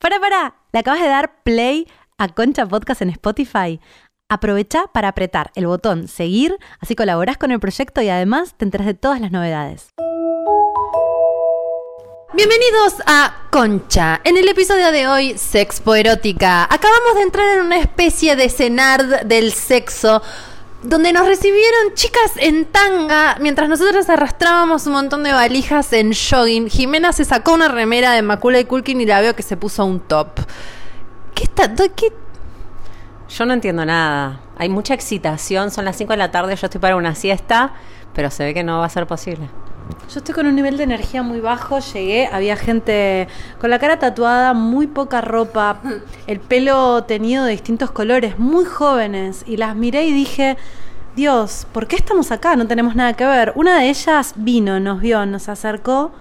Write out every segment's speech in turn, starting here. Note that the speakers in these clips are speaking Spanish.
Para, para, ¿le acabas de dar play a Concha Podcast en Spotify? Aprovecha para apretar el botón seguir, así colaboras con el proyecto y además te enteras de todas las novedades. Bienvenidos a Concha. En el episodio de hoy, Sexpo Erótica. Acabamos de entrar en una especie de cenar del sexo donde nos recibieron chicas en tanga mientras nosotros arrastrábamos un montón de valijas en jogging. Jimena se sacó una remera de Macula y Culkin y la veo que se puso un top. ¿Qué está? ¿Qué? Yo no entiendo nada. Hay mucha excitación, son las 5 de la tarde, yo estoy para una siesta, pero se ve que no va a ser posible. Yo estoy con un nivel de energía muy bajo, llegué, había gente con la cara tatuada, muy poca ropa, el pelo tenido de distintos colores, muy jóvenes, y las miré y dije, Dios, ¿por qué estamos acá? No tenemos nada que ver. Una de ellas vino, nos vio, nos acercó.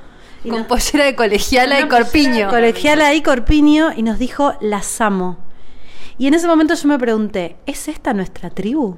Y con pollera de colegiala y corpiño. Colegiala y corpiño, y nos dijo, las amo. Y en ese momento yo me pregunté, ¿es esta nuestra tribu?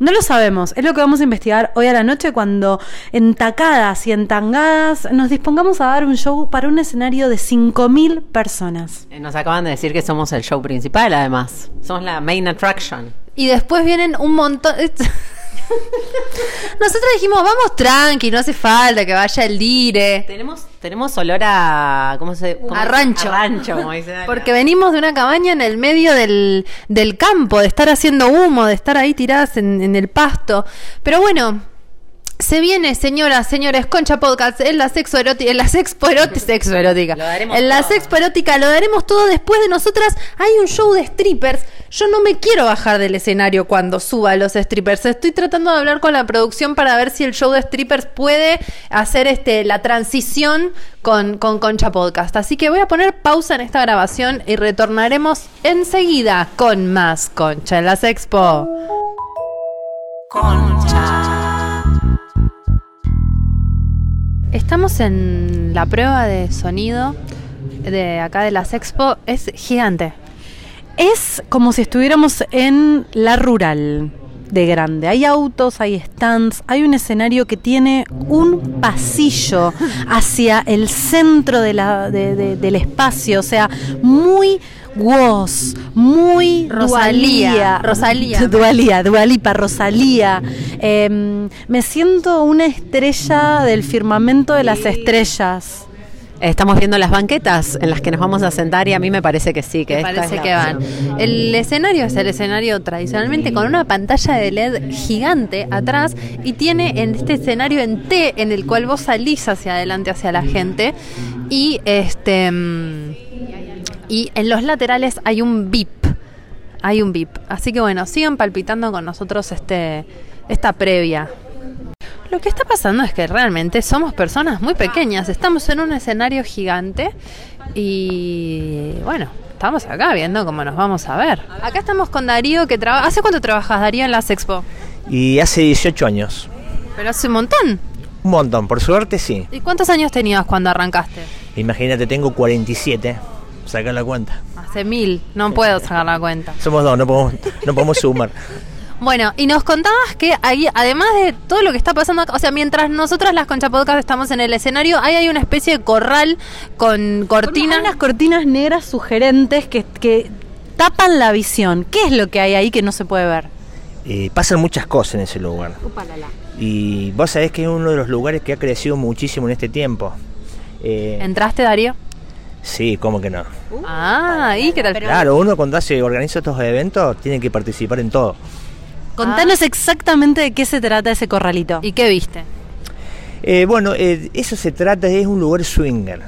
No lo sabemos, es lo que vamos a investigar hoy a la noche cuando entacadas y entangadas nos dispongamos a dar un show para un escenario de 5.000 personas. Eh, Nos acaban de decir que somos el show principal, además. Somos la main attraction. Y después vienen un montón... Nosotros dijimos, vamos tranqui, no hace falta que vaya el dire. Tenemos, tenemos olor a. ¿Cómo se cómo A rancho. A rancho, como dice Dana. Porque venimos de una cabaña en el medio del, del campo, de estar haciendo humo, de estar ahí tiradas en, en el pasto. Pero bueno, se viene, señoras, señores, Concha Podcast, en la sexo erótica, en la sexpo erótica, sexo erótica. Lo daremos en la todo. sexpo erótica lo daremos todo después de nosotras. Hay un show de strippers. Yo no me quiero bajar del escenario cuando suba los strippers. Estoy tratando de hablar con la producción para ver si el show de strippers puede hacer este la transición con, con Concha Podcast. Así que voy a poner pausa en esta grabación y retornaremos enseguida con más Concha en la Sexpo. Estamos en la prueba de sonido de acá de las Expo. Es gigante. Es como si estuviéramos en la rural de grande. Hay autos, hay stands, hay un escenario que tiene un pasillo hacia el centro del espacio, o sea, muy woz, muy Rosalía, Dualía. Rosalía. Dualía, Dualipa, Rosalía. Em, me siento una estrella del firmamento de las estrellas. Estamos viendo las banquetas en las que nos vamos a sentar y a mí me parece que sí, que Me parece es la que van. El escenario es el escenario tradicionalmente con una pantalla de LED gigante atrás y tiene en este escenario en T en el cual vos salís hacia adelante hacia la gente y este mm, y en los laterales hay un VIP. Hay un VIP. Así que bueno, sigan palpitando con nosotros este esta previa. Lo que está pasando es que realmente somos personas muy pequeñas. Estamos en un escenario gigante y bueno, estamos acá viendo cómo nos vamos a ver. Acá estamos con Darío que trabaja. ¿Hace cuánto trabajas, Darío, en las Expo? Y hace 18 años. Pero hace un montón. Un montón, por suerte sí. ¿Y cuántos años tenías cuando arrancaste? Imagínate, tengo 47. Saca la cuenta. Hace mil. No puedo sacar la cuenta. Somos dos, no podemos, no podemos sumar. Bueno, y nos contabas que ahí, además de todo lo que está pasando acá, o sea, mientras nosotras las Concha Podcast estamos en el escenario, ahí hay una especie de corral con cortinas. Hay unas cortinas negras sugerentes que, que tapan la visión. ¿Qué es lo que hay ahí que no se puede ver? Eh, pasan muchas cosas en ese lugar. Y vos sabés que es uno de los lugares que ha crecido muchísimo en este tiempo. Eh, ¿Entraste, Darío? Sí, ¿cómo que no? Ah, ¿y qué tal? Claro, uno cuando hace, organiza estos eventos tiene que participar en todo. Contanos exactamente de qué se trata ese corralito. ¿Y qué viste? Eh, bueno, eh, eso se trata, es un lugar swinger.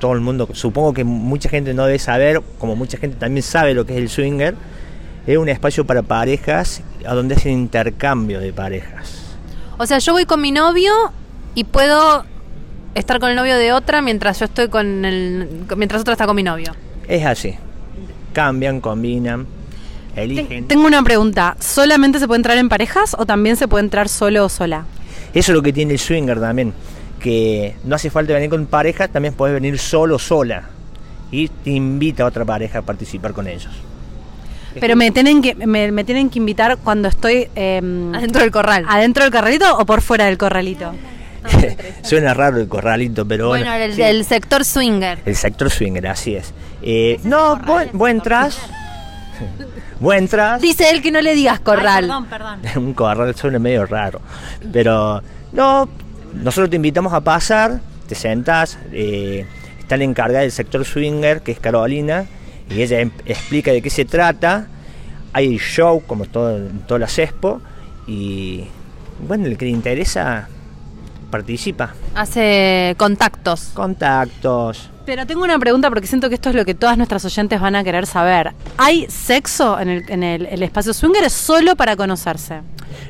Todo el mundo, supongo que mucha gente no debe saber, como mucha gente también sabe lo que es el swinger. Es un espacio para parejas a donde hacen intercambio de parejas. O sea, yo voy con mi novio y puedo estar con el novio de otra mientras yo estoy con el. mientras otra está con mi novio. Es así. Cambian, combinan, eligen. Tengo una pregunta. ¿Solamente se puede entrar en parejas o también se puede entrar solo o sola? Eso es lo que tiene el swinger también. Que no hace falta venir con pareja, también puedes venir solo o sola. Y te invita a otra pareja a participar con ellos. Pero me tienen que, me, me tienen que invitar cuando estoy em, Adentro del corral. adentro del corralito o por fuera del corralito. Suena raro el corralito, pero bueno. Bueno, el, sí. el sector swinger. El sector swinger, así es. Eh, no, vos, vos entras. Vos entras. Dice él que no le digas corral. perdón. un corral suena medio raro. Pero no, nosotros te invitamos a pasar, te sentás, eh, está la encargada del sector swinger, que es Carolina, y ella em- explica de qué se trata. Hay show, como todo, en todas las expo, y bueno, el que le interesa participa. Hace contactos. Contactos. Pero tengo una pregunta porque siento que esto es lo que todas nuestras oyentes van a querer saber. ¿Hay sexo en el, en el, el espacio swinger? ¿Es solo para conocerse?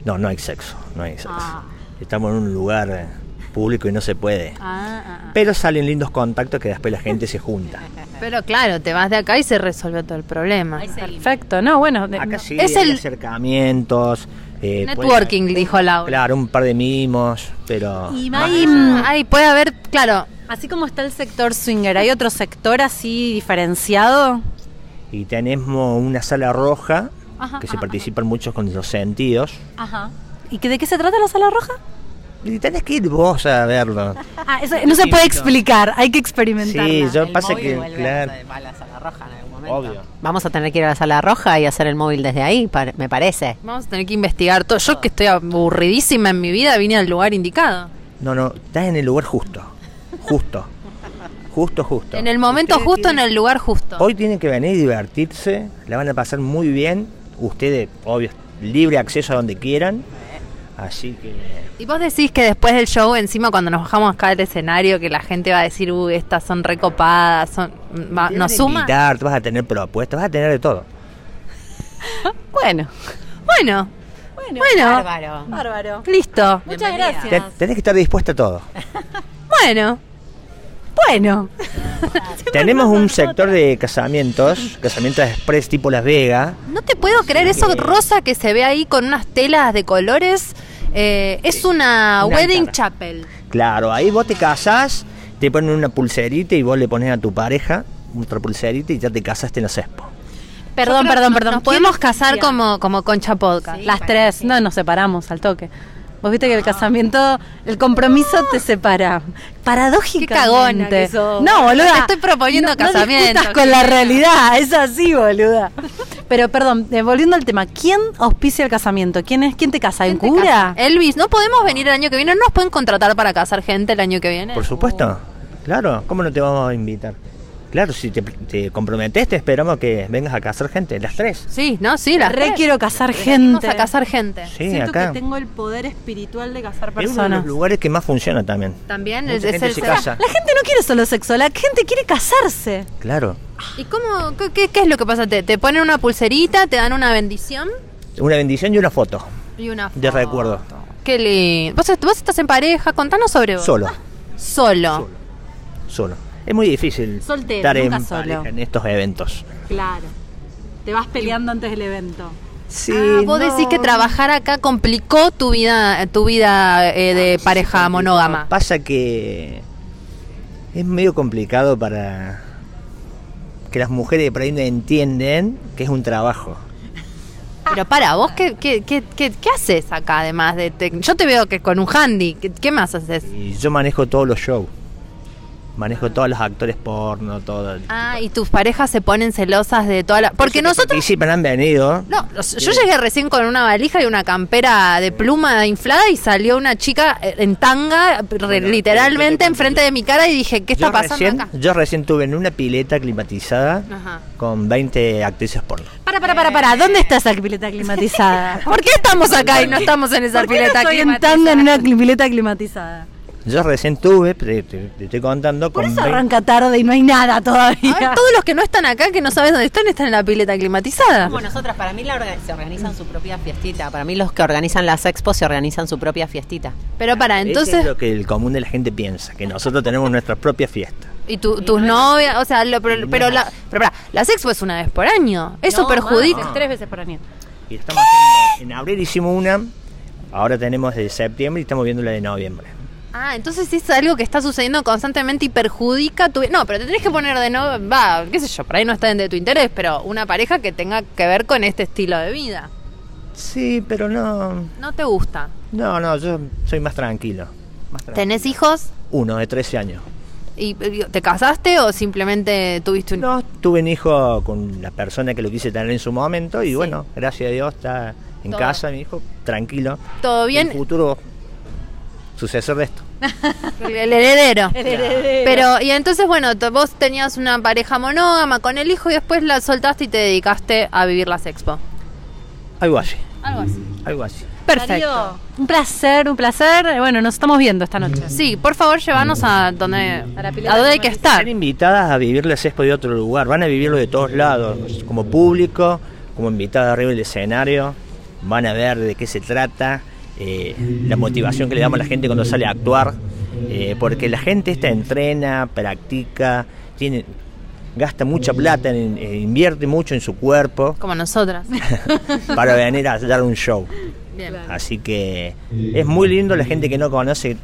No, no hay sexo, no hay sexo. Ah. Estamos en un lugar eh, público y no se puede. Ah, ah, ah. Pero salen lindos contactos que después la gente se junta. Pero claro, te vas de acá y se resuelve todo el problema. Perfecto, no, bueno. de- Acá no. sí, Es hay el- acercamientos. Eh, Networking, puede- dijo Laura. Claro, un par de mimos, pero... Y hay, puede haber, claro, así como está el sector swinger, ¿hay otro sector así diferenciado? Y tenemos una sala roja, Ajá, que se ajá, participan muchos con los sentidos. Ajá. ¿Y que, de qué se trata la sala roja? Y tenés que ir vos a verlo. Ah, eso no se puede explicar, hay que experimentar. Sí, yo El pasa móvil que... Claro, a la sala roja momento. Obvio. Vamos a tener que ir a la sala roja y hacer el móvil desde ahí, par- me parece. vamos a tener que investigar todo. Yo que estoy aburridísima en mi vida, vine al lugar indicado. no, no, estás en el lugar justo. Justo. Justo, justo. En el momento Ustedes justo, en el lugar justo. Hoy tienen que venir y divertirse, la van a pasar muy bien. Ustedes, obvio, libre acceso a donde quieran. Así que Y vos decís que después del show, encima cuando nos bajamos acá del escenario, que la gente va a decir, uy, estas son recopadas, son, va- te nos a suma. invitar, vas a tener propuestas, vas a tener de todo. Bueno, Bueno, bueno. bueno, Bárbaro. Bárbaro. listo. Muchas Te- gracias. tenés que estar dispuesta a todo. Bueno, Bueno. Tenemos un sector de casamientos, casamientos express tipo Las Vegas. no te puedo creer eso rosa que se ve ahí con unas telas de colores. eh, es una, Una wedding chapel. Claro, ahí vos te casás, te ponen una pulserita y vos le pones a tu pareja otra pulserita y ya te casaste en la expo. Perdón, perdón, perdón. Nos podemos ¿Quién casar como, como Concha Podcast. Las tres. No, nos separamos al toque. Vos viste que el casamiento, el compromiso te separa. Paradójicamente. Qué que sos. No, boluda. Te estoy proponiendo no, casamiento, No discutas con la realidad, es así, boluda. Pero perdón, eh, volviendo al tema, ¿quién auspicia el casamiento? ¿Quién es? ¿Quién te casa? ¿En ¿Quién te cura? casa? Elvis, ¿no podemos venir el año que viene? ¿No nos pueden contratar para casar gente el año que viene? Por supuesto. Claro, ¿cómo no te vamos a invitar? Claro, si te, te comprometes, te esperamos que vengas a casar gente, las tres. Sí, no, sí, las Re tres. quiero casar Venimos gente. a casar gente. Sí, Siento acá. que tengo el poder espiritual de casar Es uno de personas. los lugares que más funciona también. También Mucha es, es gente el se ser- casa. La gente no quiere solo sexo, la gente quiere casarse. Claro. ¿Y cómo, qué- qué, qué es lo que pasa? ¿Te, te ponen una pulserita, te dan una bendición Una bendición y una foto y una de foto. recuerdo. Qué lindo. ¿Vos, est- vos estás en pareja? Contanos sobre vos. Solo. Solo. Solo. Es muy difícil Soltero, estar en solo. en estos eventos. Claro. Te vas peleando antes del evento. Sí, Ah, vos no. decís que trabajar acá complicó tu vida, tu vida eh, de pareja monógama. Pasa que es medio complicado para que las mujeres por ahí no entienden que es un trabajo. Pero para, vos, ¿qué, qué, qué, qué, qué haces acá además de... tec- Yo te veo que con un handy, ¿qué, qué más haces? Y yo manejo todos los shows. Manejo todos los actores porno, todo. el- Ah, y tus parejas se ponen celosas de toda la... Porque Los que nosotros... participan han venido. No, yo llegué recién con una valija y una campera de pluma inflada y salió una chica eh, en tanga, Bueno, literalmente enfrente de mi cara y dije, ¿qué está pasando recién, acá? Yo recién estuve en una pileta climatizada Ajá. con 20 actrices porno. Para, para, para, para. ¿Dónde está esa pileta climatizada? ¿Por qué estamos acá y no estamos en esa ¿Por qué no pileta estoy en climatizada? tanga en una pileta climatizada? Yo recién tuve, te, te- te estoy contando, Por con eso 20 arranca tarde y no hay nada todavía. A ver, todos los que no están acá, que no sabes dónde están, están en la pileta climatizada. Como nosotras, para mí la orga- se organizan su propia fiestita. Para mí los que organizan las expos se organizan su propia fiestita. Pero para, Eso entonces, es lo que el común de la gente piensa, que nosotros tenemos nuestra propia fiesta. y tu- tus novias, o sea, lo- pero, pero la, pero para, las expo es una vez por año. Eso No, perjudica. más. Tres veces por año. Y estamos haciendo, en abril hicimos una, ahora tenemos de septiembre y estamos viendo la de noviembre. Ah, entonces es algo que está sucediendo constantemente y perjudica tu... No, pero te tenés que poner de nuevo, va, qué sé yo, por ahí no está de tu interés, pero una pareja que tenga que ver con este estilo de vida. Sí, pero no, No te gusta. no, no, yo soy más tranquilo, más tranquilo. ¿Tenés hijos? Uno de 13 años. ¿Y te casaste o simplemente tuviste un No, tuve un hijo con la persona que lo quise tener en su momento y bueno, gracias a Dios está en Todo. casa mi hijo, tranquilo. todo bien? El futuro sucesor de esto. El, heredero. El heredero. Pero, y entonces, bueno, vos tenías una pareja monógama con el hijo y después la soltaste y te dedicaste a vivir las expo. Algo así, Algo así. algo así. Perfecto. Darío, un placer, un placer. Bueno, nos estamos viendo esta noche. Sí, por favor, llévanos a donde, A la pileta a donde hay que estar. Están invitadas a vivir la expo de otro lugar, van a vivirlo de todos lados, como público, como invitadas arriba del escenario, van a ver de qué se trata, eh, la motivación que le damos a la gente cuando sale a actuar, eh, porque la gente esta entrena, practica, tiene, gasta mucha plata, en- eh, invierte mucho en su cuerpo Como nosotras. para venir a dar un show. Bien. Así que es muy lindo la gente que no conoce,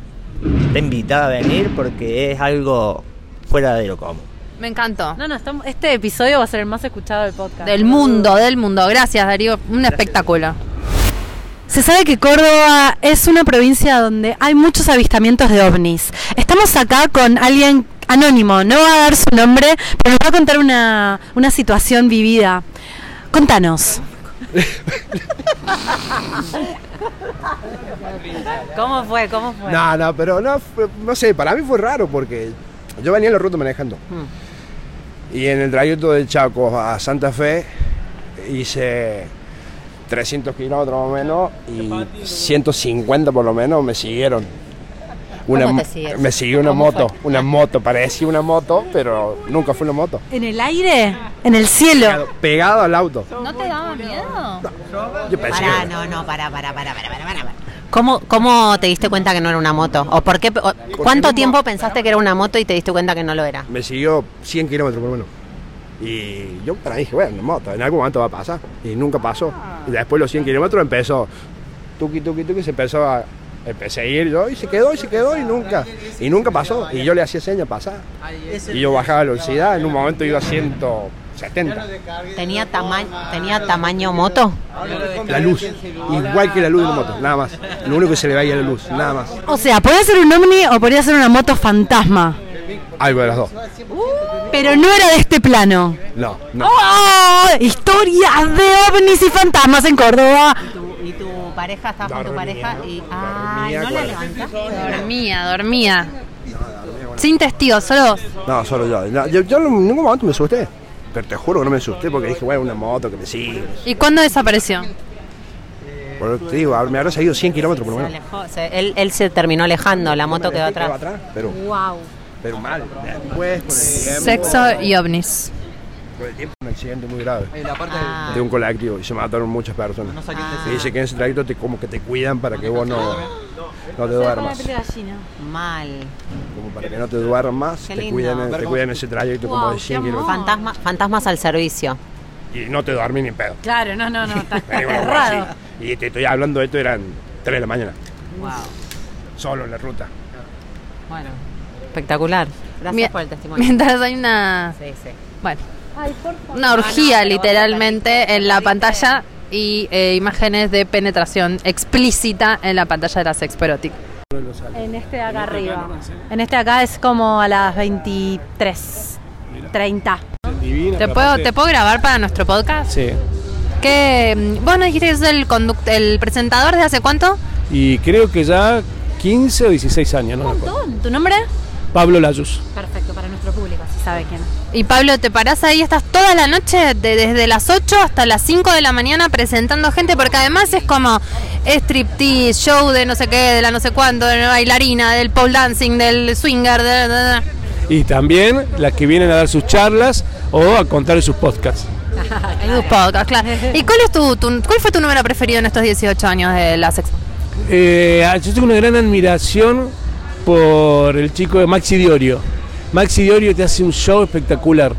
está invitada a venir porque es algo fuera de lo común. Me encantó. No, no, estamos- este episodio va a ser el más escuchado del podcast. Del mundo, del mundo. Gracias, Darío. Un espectáculo. Se sabe que Córdoba es una provincia donde hay muchos avistamientos de ovnis. Estamos acá con alguien anónimo, no va a dar su nombre, pero nos va a contar una, una situación vivida. Contanos. ¿Cómo fue? ¿Cómo fue? No, no, pero no, no sé, para mí fue raro porque yo venía en la ruta manejando. Y en el trayecto del Chaco a Santa Fe hice 300 kilómetros más o menos y 150 por lo menos me siguieron. Una, me siguió una ¿Cómo moto, fue? una moto, parecía una moto, pero nunca fue una moto. ¿En el aire? ¿En el cielo? Pegado, pegado al auto. ¿No te daba miedo? Yo pensé Pará, que- no, no, pará, pará, pará, pará, pará, pará. ¿Cómo, ¿Cómo te diste cuenta que no era una moto? ¿O por qué? o- ¿Cuánto no- tiempo pensaste que era una moto y te diste cuenta que no lo era? me siguió 100 kilómetros por lo menos. Y yo para mí dije, bueno, moto, en algún momento va a pasar. Y nunca pasó. Y después los 100 kilómetros empezó, tuki, tuki, tuki, se empezó a, empecé a ir yo y se quedó y se quedó y nunca, y nunca pasó. Y yo le hacía señas pasar. Y yo bajaba la velocidad, en un momento iba a 170. ¿Tenía, tamaño ¿Tenía tamaño moto? La luz, igual que la luz de una moto, nada más. Lo único que se le veía la luz, nada más. O sea, podría ser un ovni o podría ser una moto fantasma. Algo de las dos. Pero no era de este plano. No, no. ¡Oh! Historias de ovnis y fantasmas en Córdoba. ¿Y tu pareja estaba con tu pareja? Y, ay, Dormía ¿no la levantaste? Dormía, dormía. Sin testigos, solo vos. No, solo yo. No, yo. Yo en ningún momento me asusté. Pero te juro que no me asusté porque dije, bueno, una moto que me sigue. ¿Y cuándo desapareció? Por eso te digo, me habrá seguido 100 kilómetros por lo Se menos. alejó, se- él, él se terminó alejando, la moto quedó atrás. Pero, pero mal. Después, con el tiempo, Sexo y ovnis. con el tiempo, un accidente muy grave Ah, de un colectivo y se mataron muchas personas. Y dice que en ese trayecto te, como que te cuidan para que vos no, no te duermas. mal. Como para que no te duermas te cuidan, te cuidan ese trayecto como de 100 kilómetros. Fantasma, fantasmas al servicio. Y no te dormís ni en pedo. Claro, no, no, no, está bueno. Y te estoy hablando de esto, eran 3 de la mañana, Wow. solo en la ruta. Bueno, espectacular. Gracias por el testimonio. Mientras hay una. Sí, sí. Bueno. Una orgía, literalmente, en la pantalla y eh, imágenes de penetración explícita en la pantalla de la Sexpo Erotic. En este de acá arriba. En este de acá es como a las 23, 30. ¿Te puedo, ¿Te puedo grabar para nuestro podcast? Sí. Que mm, vos nos dijiste que sos el, conduct el presentador de hace cuánto? Y creo que ya 15 o 16 años, no me acuerdo. ¿Tu nombre? Pablo Layus. Perfecto, para nuestro público, si sabe quién. Y Pablo, te parás ahí, estás toda la noche, de- desde las 8 hasta las 5 de la mañana presentando gente, porque además es como striptease, show de no sé qué, de la no sé cuánto, de la bailarina, del pole dancing, del swinger, de, de- de- Y también las que vienen a dar sus charlas o a contar sus podcasts. en sus podcasts, claro. ¿Y cuál, es tu, tu- cuál fue tu número preferido en estos 18 años de la sexo? Eh, yo tengo una gran admiración por el chico de Maxi Diorio. Maxi Diorio te hace un show espectacular.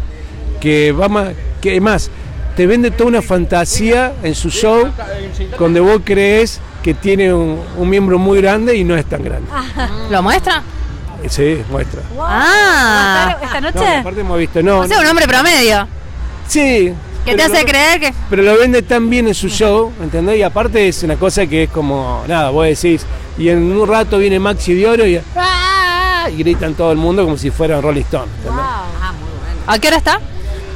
Que va más, que más, te vende toda una fantasía en su show donde vos crees que tiene un, un miembro muy grande y no es tan grande. ¿Lo muestra? Sí, muestra. Ah, ¿Esta No, noche? aparte hemos visto, no. o sea, un hombre promedio. Sí. Que te hace lo- creer que... Pero lo vende tan bien en su show, ¿entendés? Y aparte es una cosa que es como, nada, vos decís, y en un rato viene Maxi Diorio y, ¡ah! y gritan todo el mundo como si fueran Rolling Stone. ¿entendés? ¿A qué hora está?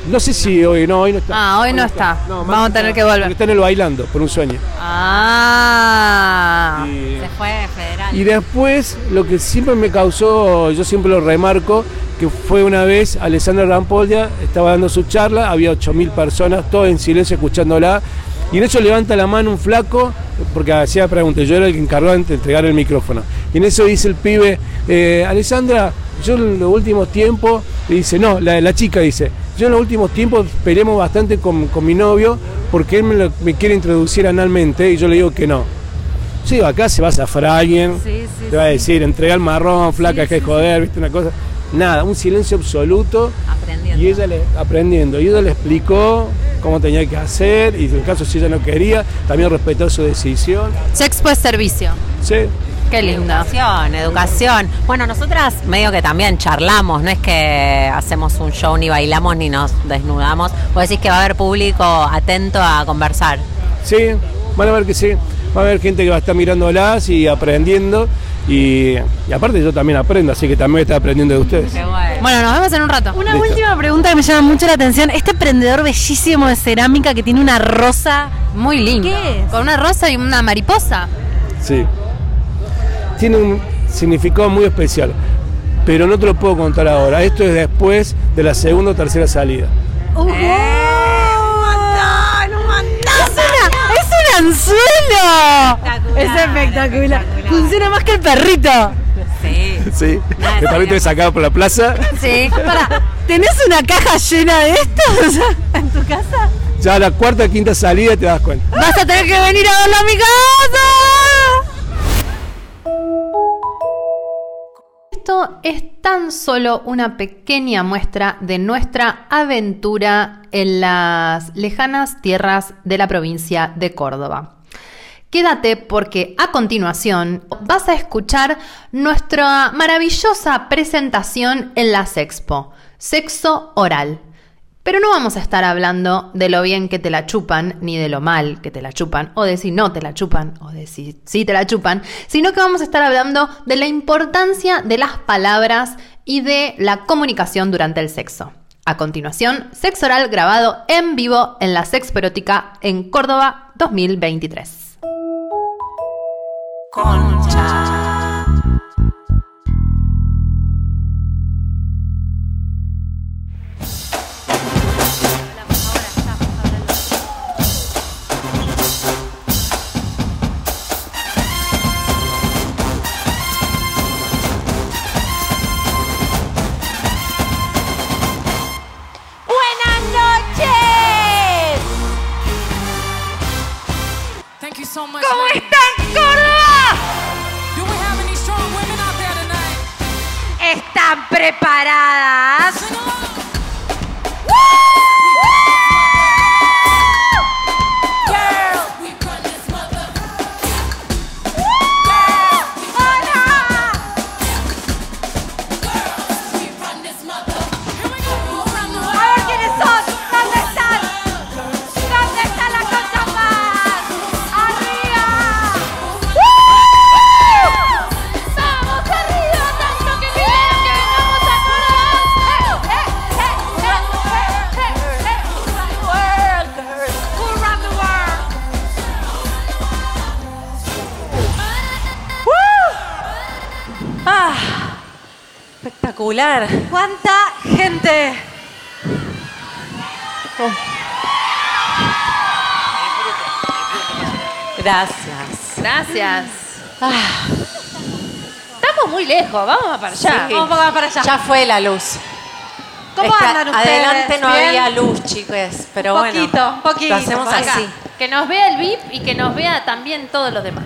No sé si hoy no, hoy no está. Ah, hoy no está. No, Vamos a tener está- que volver. Está en el bailando, por un sueño. Ah. Y- Se fue federal. Y después, lo que siempre me causó, yo siempre lo remarco, que fue una vez Alessandra Rampoldia, estaba dando su charla, había 8.000 personas, todos en silencio escuchándola, y en eso levanta la mano un flaco, porque hacía preguntas, yo era el que encargó de entregar el micrófono. Y en eso dice el pibe, eh, Alessandra, yo en los últimos tiempos, dice, no, la, la chica dice, yo en los últimos tiempos peleamos bastante con, con mi novio porque él me, lo- me quiere introducir analmente y yo le digo que no. Sí, acá se va a zafar a alguien, Sí, sí, te va a decir, entrega el marrón, flaca, que joder, viste una cosa. Nada, un silencio absoluto. Aprendiendo. Y ella le, aprendiendo, y ella le explicó cómo tenía que hacer, y en caso si ella no quería, también respetó su decisión. Sexpo es servicio. Sí, Qué lindo. Educación, educación. Bueno, nosotras medio que también charlamos, no es que hacemos un show ni bailamos ni nos desnudamos. Vos decís que va a haber público atento a conversar. sí, van a ver que sí. Va a haber gente que va a estar mirándolas y aprendiendo. Y, y aparte yo también aprendo, así que también estoy aprendiendo de ustedes. Bueno. Nos vemos en un rato. Una Listo. última pregunta que me llama mucho la atención. Este prendedor bellísimo de cerámica que tiene una rosa. Muy lindo. ¿Qué es? Con una rosa y una mariposa. Sí. Tiene un significado muy especial, pero no te lo puedo contar ahora. Esto es después de la segunda o tercera salida. ¡Uh! ¡Es, una- es un anzuelo! Espectacular, Es espectacular. espectacular. Funciona más que el perrito. Sí. Sí. Nada, El perrito es sacado por la plaza. Sí. Para, ¿tenés una caja llena de esto o sea, en tu casa? Ya a la cuarta o quinta salida te das cuenta. Vas a tener que venir a verlo a mi casa. Esto es tan solo una pequeña muestra de nuestra aventura en las lejanas tierras de la provincia de Córdoba. Quédate porque a continuación vas a escuchar nuestra maravillosa presentación en las Expo, Sexo Oral. Pero no vamos a estar hablando de lo bien que te la chupan, ni de lo mal que te la chupan, o de si no te la chupan, o de si sí te la chupan, sino que vamos a estar hablando de la importancia de las palabras y de la comunicación durante el sexo. A continuación, sexo oral grabado en vivo en la Sexpo Erótica en Córdoba 2023. Buenas Espectacular. ¡Cuánta gente! Gracias. Gracias. Estamos muy lejos, vamos para allá. Sí. Vamos para allá. Ya fue la luz. ¿Cómo Está- andan ustedes? Adelante no ¿Bien? había luz, chicos, pero bueno. Poquito, poquito. Lo hacemos Acá. así. Que nos vea el VIP y que nos vea también todos los demás.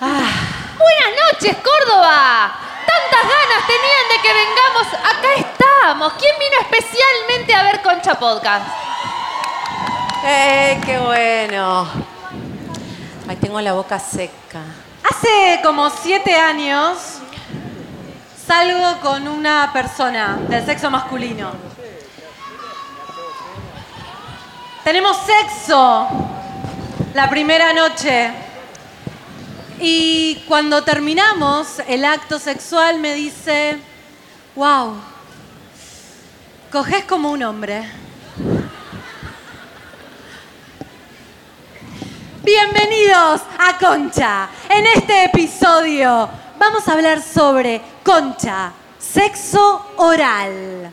Buenas noches, Córdoba. Tantas ganas tenían de que vengamos. Acá estamos. ¿Quién vino especialmente a ver Concha Podcast? ¡Eh, qué bueno! Ay, tengo la boca seca. Hace como siete años salgo con una persona del sexo masculino. Tenemos sexo la primera noche. Y cuando terminamos el acto sexual me dice, wow, coges como un hombre. Bienvenidos a Concha. En este episodio vamos a hablar sobre Concha, sexo oral.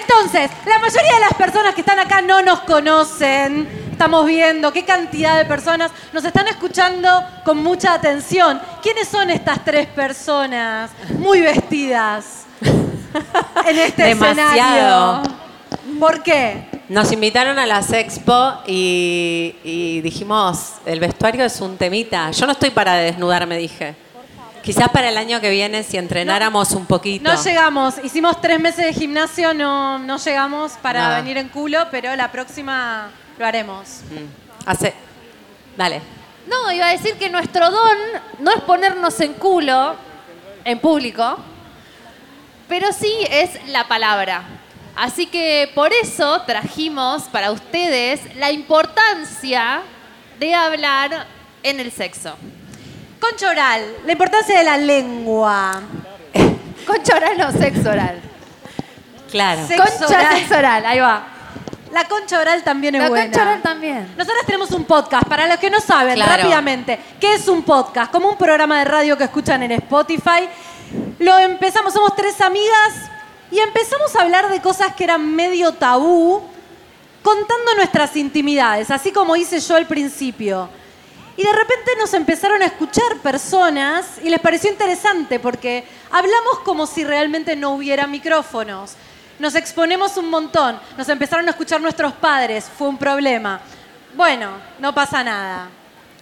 Entonces, la mayoría de las personas que están acá no nos conocen. Estamos viendo qué cantidad de personas nos están escuchando con mucha atención. ¿Quiénes son estas tres personas muy vestidas en este Demasiado. escenario? ¿Por qué? Nos invitaron a las expo y, y dijimos, el vestuario es un temita. Yo no estoy para desnudarme, dije. Quizás para el año que viene, si entrenáramos un poquito. No llegamos, hicimos tres meses de gimnasio, no, no llegamos para venir en culo, pero la próxima lo haremos. Mm. Hace... Dale. No, iba a decir que nuestro don no es ponernos en culo en público, pero sí es la palabra. Así que por eso trajimos para ustedes la importancia de hablar en el sexo. Concha oral, la importancia de la lengua. Concha oral no, sexo oral. Claro. Sexo Concha oral. sexo oral, ahí va. La concha oral también es La buena. concha oral también. Nosotras tenemos un podcast, para los que no saben, Claro. rápidamente, ¿qué es un podcast? Como un programa de radio que escuchan en Spotify. Lo empezamos, somos tres amigas y empezamos a hablar de cosas que eran medio tabú, contando nuestras intimidades, así como hice yo al principio. Y de repente nos empezaron a escuchar personas y les pareció interesante porque hablamos como si realmente no hubiera micrófonos. Nos exponemos un montón, nos empezaron a escuchar nuestros padres, fue un problema. Bueno, no pasa nada.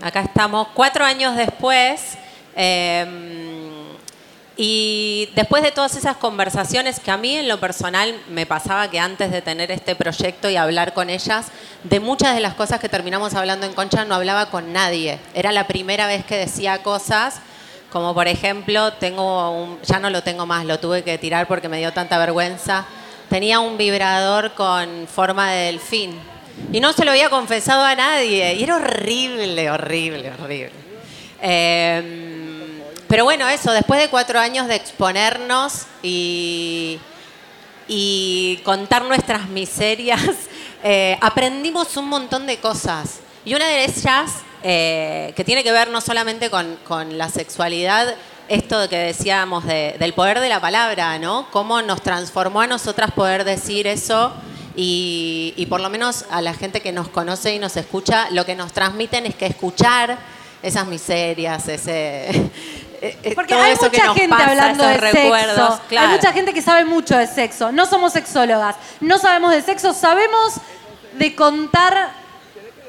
Acá estamos, cuatro años después. eh, y después de todas esas conversaciones que a mí en lo personal me pasaba que antes de tener este proyecto y hablar con ellas, de muchas de las cosas que terminamos hablando en Concha no hablaba con nadie. Era la primera vez que decía cosas, como por ejemplo, tengo un, ya no lo tengo más, lo tuve que tirar porque me dio tanta vergüenza. Tenía un vibrador con forma de delfín. Y no se lo había confesado a nadie. Y era horrible, horrible, horrible. Eh, pero bueno, eso, después de cuatro años de exponernos y, contar nuestras miserias, eh, aprendimos un montón de cosas. Y una de ellas, eh, que tiene que ver no solamente con la sexualidad, esto que decíamos de- del poder de la palabra, ¿no? Cómo nos transformó a nosotras poder decir eso y, y por lo menos a la gente que nos conoce y nos escucha, lo que nos transmiten es que escuchar esas miserias, ese... eh, eh, Porque todo hay eso que mucha nos gente pasa, hablando de sexo. claro. Hay mucha gente que sabe mucho de sexo. No somos sexólogas. No sabemos de sexo. Sabemos de contar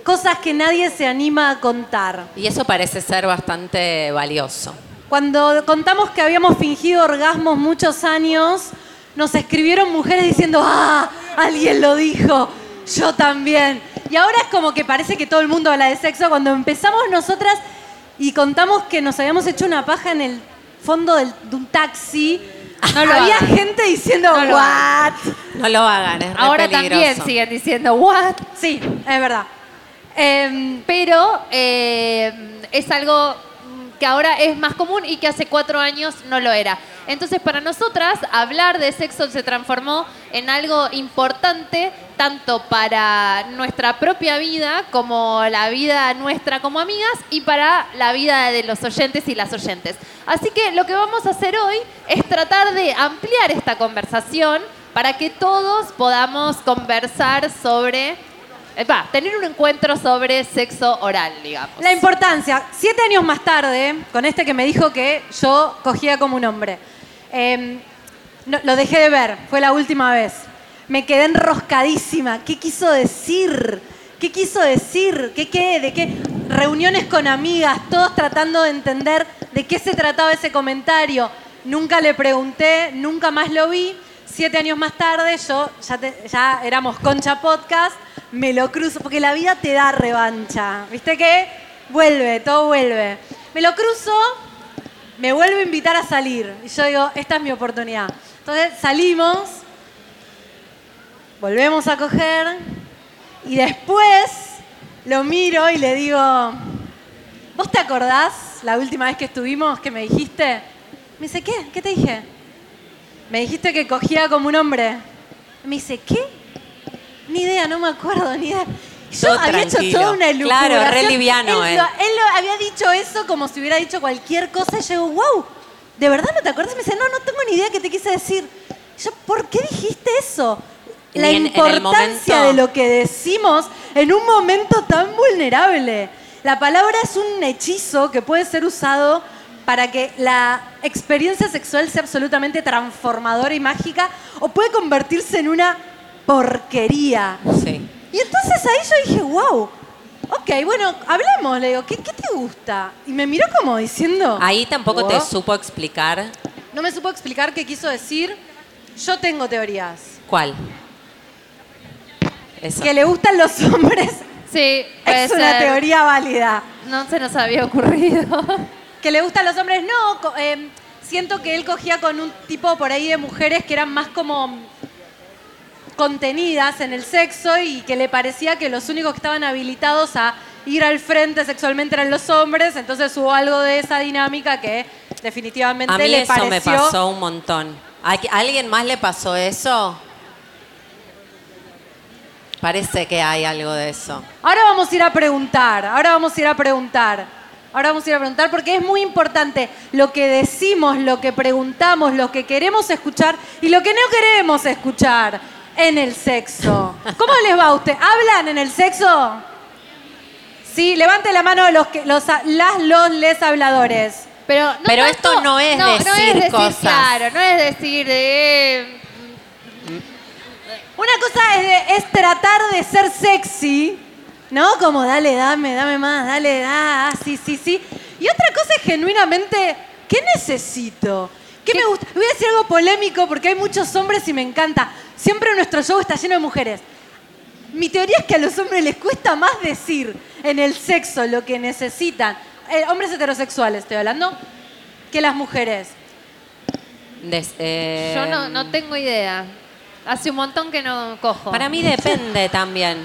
cosas que nadie se anima a contar. Y eso parece ser bastante valioso. Cuando contamos que habíamos fingido orgasmos muchos años, nos escribieron mujeres diciendo, ah, alguien lo dijo, yo también. Y ahora es como que parece que todo el mundo habla de sexo. Cuando empezamos nosotras y contamos que nos habíamos hecho una paja en el fondo del- de un taxi, No lo había hagan. gente diciendo, No lo what? No lo hagan, es Ahora peligroso. también siguen diciendo, what? Sí, es verdad. Em, Pero eh, es algo que ahora es más común y que hace cuatro años no lo era. Entonces, para nosotras, hablar de sexo se transformó en algo importante, tanto para nuestra propia vida, como la vida nuestra como amigas, y para la vida de los oyentes y las oyentes. Así que lo que vamos a hacer hoy es tratar de ampliar esta conversación para que todos podamos conversar sobre Va, tener un encuentro sobre sexo oral, digamos. La importancia, siete años más tarde, con este que me dijo que yo cogía como un hombre, em, no- lo dejé de ver, fue la última vez. Me quedé enroscadísima. ¿Qué quiso decir? ¿Qué quiso decir? ¿Qué qué? ¿De qué? Reuniones con amigas, todos tratando de entender de qué se trataba ese comentario. Nunca le pregunté, nunca más lo vi. Siete años más tarde, yo ya, te- ya éramos Concha Podcast, me lo cruzo, porque la vida te da revancha. ¿Viste qué? Vuelve, todo vuelve. Me lo cruzo, me vuelve a invitar a salir. Y yo digo, esta es mi oportunidad. Entonces salimos, volvemos a coger y después lo miro y le digo, ¿vos te acordás la última vez que estuvimos que me dijiste? Me dice, ¿qué? ¿Qué te dije? Me dijiste que cogía como un hombre. Me dice, ¿qué? Ni idea, no me acuerdo, ni idea. Yo Todo había hecho toda una elucubración. Claro, re liviano, él. lo había dicho eso como si hubiera dicho cualquier cosa y yo wow, ¿de verdad no te acuerdas? Y me dice, no, no tengo ni idea qué te quise decir. Y yo, ¿por qué dijiste eso? La en importancia momento- de lo que decimos en un momento tan vulnerable. La palabra es un hechizo que puede ser usado para que la experiencia sexual sea absolutamente transformadora y mágica o puede convertirse en una porquería. Sí. Y entonces ahí yo dije, wow, ok, bueno, hablemos. Le digo, ¿qué, qué te gusta? Y me miró como diciendo... Ahí tampoco te supo explicar No me supo explicar qué quiso decir. Yo tengo teorías. cuál. Que le gustan los hombres Sí, puede es una ser. teoría válida. No se nos había ocurrido. Que le gustan los hombres, no. eh, siento que él cogía con un tipo por ahí de mujeres que eran más como contenidas en el sexo y que le parecía que los únicos que estaban habilitados a ir al frente sexualmente eran los hombres, entonces hubo algo de esa dinámica que definitivamente A mí le eso pareció... me pasó un montón. ¿A qui- a alguien más le pasó eso? Parece que hay algo de eso. Ahora vamos a ir a preguntar, ahora vamos a ir a preguntar. Ahora vamos a ir a preguntar porque es muy importante lo que decimos, lo que preguntamos, lo que queremos escuchar y lo que no queremos escuchar en el sexo. ¿Cómo les va a usted? ¿Hablan en el sexo? Sí, levante la mano los que, los, las, los, les habladores. Pero, no Pero tanto- esto no es no, no decir es decir, cosas. Claro, no es decir de... Una cosa es, de- es tratar de ser sexy, ¿no? Como dale, dame, dame más, dale, da, ah, sí, sí, sí. Y otra cosa es genuinamente, ¿qué necesito? ¿Qué, me gusta? Voy a decir algo polémico porque hay muchos hombres y me encanta. Siempre nuestro show está lleno de mujeres. Mi teoría es que a los hombres les cuesta más decir en el sexo lo que necesitan, eh, hombres heterosexuales estoy hablando, que las mujeres. Des- eh, Yo no, no tengo idea. Hace un montón que no cojo. Para mí depende también.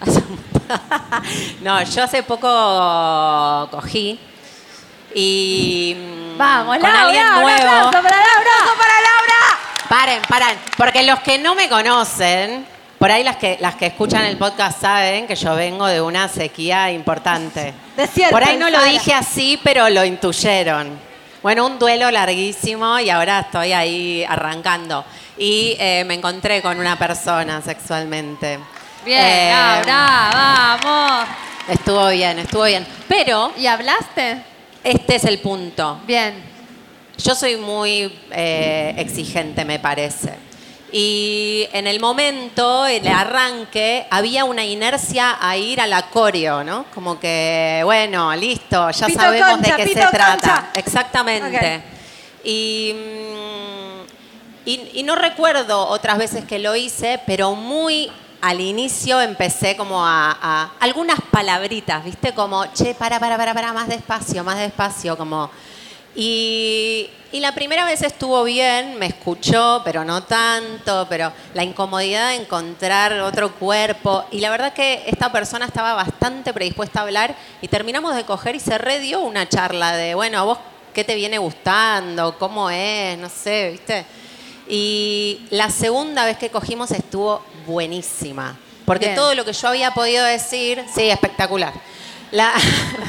no, yo hace poco cogí y mm, Vamos, con Laura, alguien un nuevo. aplauso para Laura. para Laura! Paren, paren, porque los que no me conocen, por ahí las que las que escuchan el podcast saben que yo vengo de una sequía importante. Desierto, Por ahí no lo dije así, pero lo intuyeron. Bueno, un duelo larguísimo y ahora estoy ahí arrancando. Y eh, me encontré con una persona sexualmente. Bien, Eh, Laura, vamos. Estuvo bien, estuvo bien. Pero ¿Y hablaste? Este es el punto. Bien. Yo soy muy eh, exigente, me parece. Y en el momento, el arranque, había una inercia a ir a la coreo, ¿no? Como que, bueno, listo, ya Pito sabemos concha, de qué se trata. Exactamente. Y, mm, y, y no recuerdo otras veces que lo hice, pero muy al inicio empecé como a, algunas palabritas, ¿viste? Como, che, para, para, para, para, más despacio, más despacio, como... Y, y la primera vez estuvo bien, me escuchó, pero no tanto, pero la incomodidad de encontrar otro cuerpo. Y la verdad que esta persona estaba bastante predispuesta a hablar y terminamos de coger y se redio una charla de, bueno, ¿a vos qué te viene gustando? ¿Cómo es? No sé, ¿viste? Y la segunda vez que cogimos estuvo buenísima. Porque Bien. todo lo que yo había podido decir, sí, espectacular. La,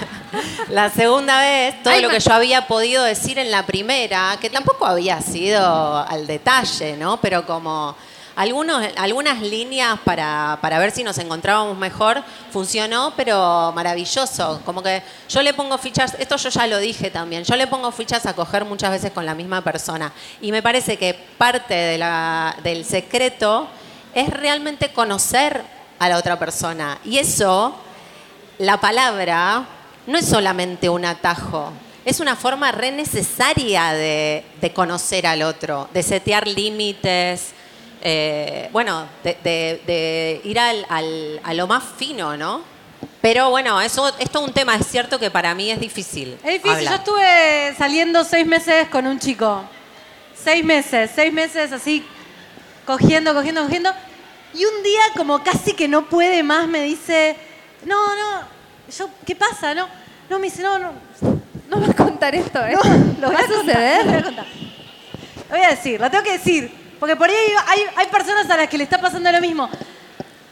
la segunda vez, todo Ay, lo que yo había podido decir en la primera, que tampoco había sido al detalle, ¿no? Pero como algunos, algunas líneas para, para ver si nos encontrábamos mejor, funcionó, pero maravilloso. Como que yo le pongo fichas, esto yo ya lo dije también, yo le pongo fichas a coger muchas veces con la misma persona. Y me parece que parte de la- del secreto es realmente conocer a la otra persona. Y eso la palabra no es solamente un atajo, es una forma re necesaria de, de conocer al otro, de setear límites, eh, bueno, de, de- de ir al- al- a lo más fino, ¿no? Pero bueno, eso, esto es un tema, es cierto que para mí es difícil. Es difícil. Yo hablar. estuve saliendo seis meses con un chico. Seis meses, seis meses así, cogiendo, cogiendo, cogiendo. Y un día, como casi que no puede más, me dice, no, no, yo, ¿qué pasa? No, no, me dice, no, no, No vas a contar esto, ¿eh? no, lo voy ¿Va a a contar, suceder? lo voy a contar. Lo voy a decir, lo tengo que decir, porque por ahí hay, hay personas a las que le está pasando lo mismo.